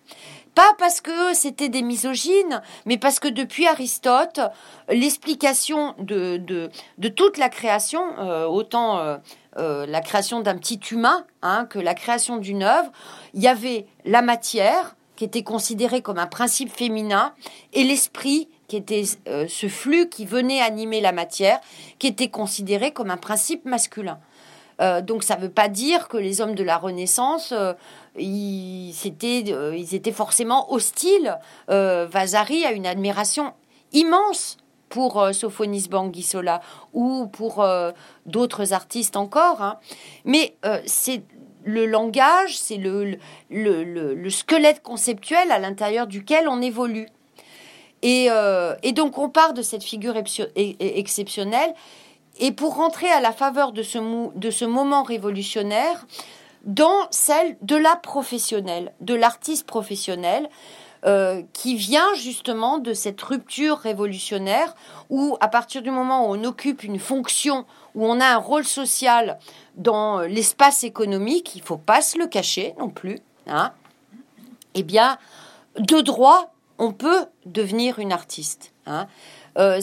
Pas parce que c'était des misogynes, mais parce que depuis Aristote, l'explication de, de, toute la création, euh, autant euh, la création d'un petit humain hein, que la création d'une œuvre, il y avait la matière, qui était considérée comme un principe féminin, et l'esprit, qui était ce flux qui venait animer la matière, qui était considéré comme un principe masculin. Euh, donc ça ne veut pas dire que les hommes de la Renaissance, euh, ils, euh, ils, étaient forcément hostiles. Vasari a une admiration immense pour Sophonis Banguissola ou pour d'autres artistes encore. Hein. Mais c'est le langage, c'est le, le, squelette conceptuel à l'intérieur duquel on évolue. Et, et, donc on part de cette figure exceptionnelle et pour rentrer à la faveur de ce, de ce moment révolutionnaire dans celle de la professionnelle, de l'artiste professionnel, euh, qui vient justement de cette rupture révolutionnaire où, à partir du moment où on occupe une fonction, où on a un rôle social dans l'espace économique, il faut pas se le cacher non plus, hein, eh bien, de droit, on peut devenir une artiste. Hein. Euh,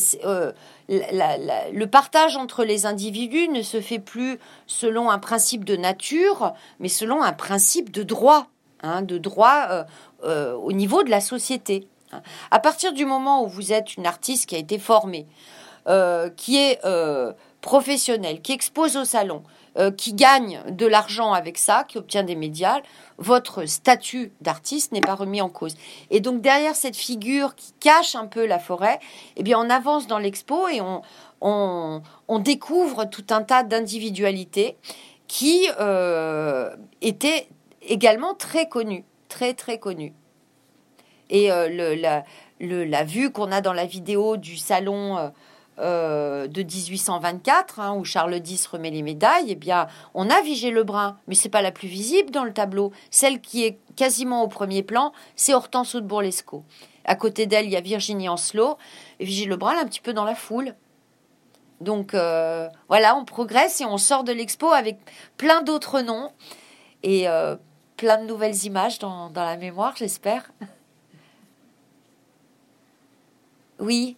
le partage entre les individus ne se fait plus selon un principe de nature, mais selon un principe de droit, hein, de droit euh, au niveau de la société. À partir du moment où vous êtes une artiste qui a été formée, qui est professionnelle, qui expose au salon, euh, qui gagne de l'argent avec ça, qui obtient des médias, votre statut d'artiste n'est pas remis en cause. Et donc derrière cette figure qui cache un peu la forêt, eh bien on avance dans l'expo et on, découvre tout un tas d'individualités qui euh, étaient également très connues, très très connues. Et euh, la, vue qu'on a dans la vidéo du salon euh, de 1824, hein, où Charles X remet les médailles, eh bien, on a Vigée Lebrun, mais c'est pas la plus visible dans le tableau. Celle qui est quasiment au premier plan, c'est Hortense de Bourlesco. À côté d'elle, il y a Virginie Ancelot, et Vigée Lebrun, un petit peu dans la foule. Donc euh, voilà, on progresse et on sort de l'expo avec plein d'autres noms et euh, plein de nouvelles images dans la mémoire, j'espère. Oui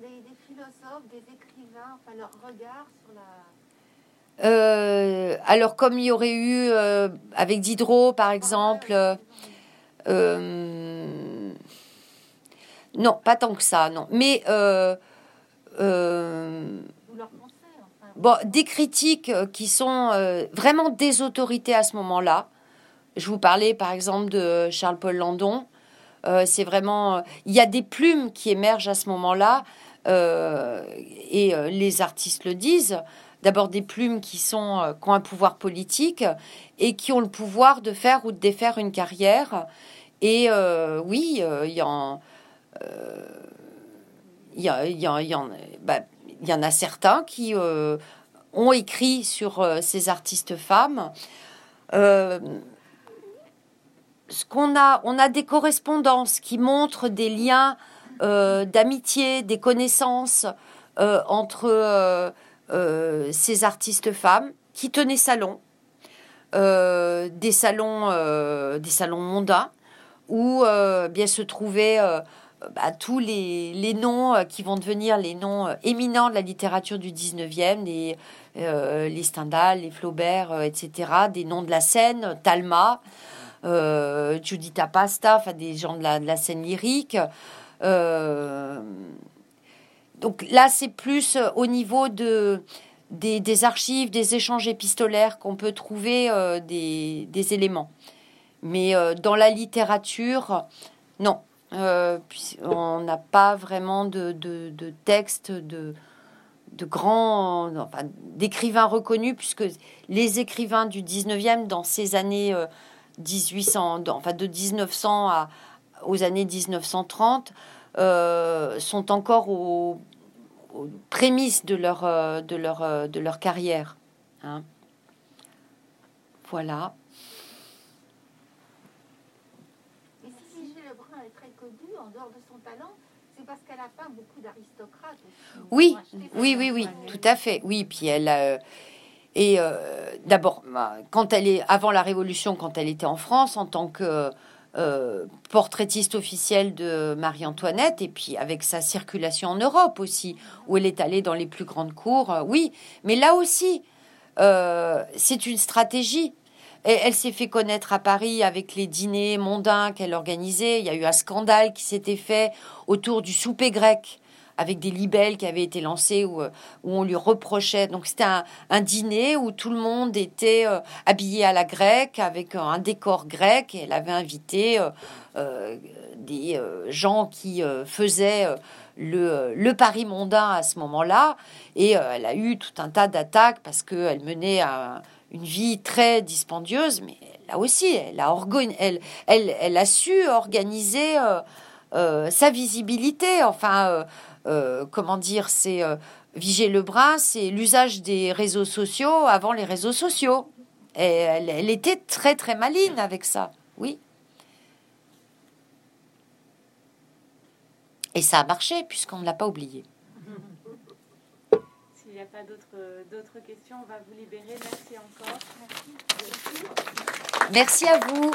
des, philosophes, des écrivains, enfin leur regard sur la... Euh, alors comme il y aurait eu euh, avec Diderot par exemple, euh, non pas tant que ça non, mais bon des critiques qui sont vraiment des autorités à ce moment-là. Je vous parlais par exemple de Charles-Paul Landon. Euh, c'est vraiment, il y a des plumes qui émergent à ce moment-là, euh, et euh, les artistes le disent. D'abord des plumes qui sont qui ont un pouvoir politique et qui ont le pouvoir de faire ou de défaire une carrière. Et oui, il y en il y, y, y, bah, y, en a certains qui ont écrit sur ces artistes femmes ce qu'on a, on a des correspondances qui montrent des liens euh, d'amitié, des connaissances euh, entre euh, ces artistes femmes qui tenaient salon, des salons, des salons mondains où bien se trouvaient bah, tous les, noms qui vont devenir les noms éminents de la littérature du 19e, les, les Stendhal, les Flaubert, etc., des noms de la scène, Talma euh, Giuditta Pasta, enfin des gens de la, scène lyrique. Euh, donc là, c'est plus au niveau de, des, archives, des échanges épistolaires qu'on peut trouver euh, des, éléments. Mais euh, dans la littérature, non. Euh, on n'a pas vraiment de, de, de texte de, grands, enfin, d'écrivains reconnus, puisque les écrivains du 19e, dans ces années euh, 1800, dans- enfin de 1900 à, aux années 1930, euh, sont encore aux, aux prémices de leur, euh, de leur, euh, de leur carrière. hein. Voilà. Et si Gégé Lebrun est très connu, en dehors de son talent, c'est parce qu'elle a peint beaucoup d'aristocrates. Oui, Oui, oui, oui, tout à fait. Oui, puis elle a. et euh, d'abord, quand elle est avant la Révolution, quand elle était en France en tant que euh, portraitiste officielle de Marie-Antoinette, et puis avec sa circulation en Europe aussi, où elle est allée dans les plus grandes cours, euh, oui. Mais là aussi, c'est une stratégie. Et elle s'est fait connaître à Paris avec les dîners mondains qu'elle organisait. Il y a eu un scandale qui s'était fait autour du souper grec avec des libelles qui avaient été lancées où, euh, où on lui reprochait. Donc c'était un, dîner où tout le monde était euh, habillé à la grecque avec euh, un décor grec elle avait invité des gens qui faisaient le, Paris mondain à ce moment-là et elle a eu tout un tas d'attaques parce qu'elle menait un- une vie très dispendieuse mais là aussi elle a, elle, elle, a su organiser sa visibilité enfin comment dire, c'est euh, Vigée Lebrun, c'est l'usage des réseaux sociaux avant les réseaux sociaux. Et elle, elle était très très maligne avec ça, oui. Et ça a marché puisqu'on ne l'a pas oublié. S'il n'y a pas d'autres d'autres questions, on va vous libérer. Merci encore. Merci à vous.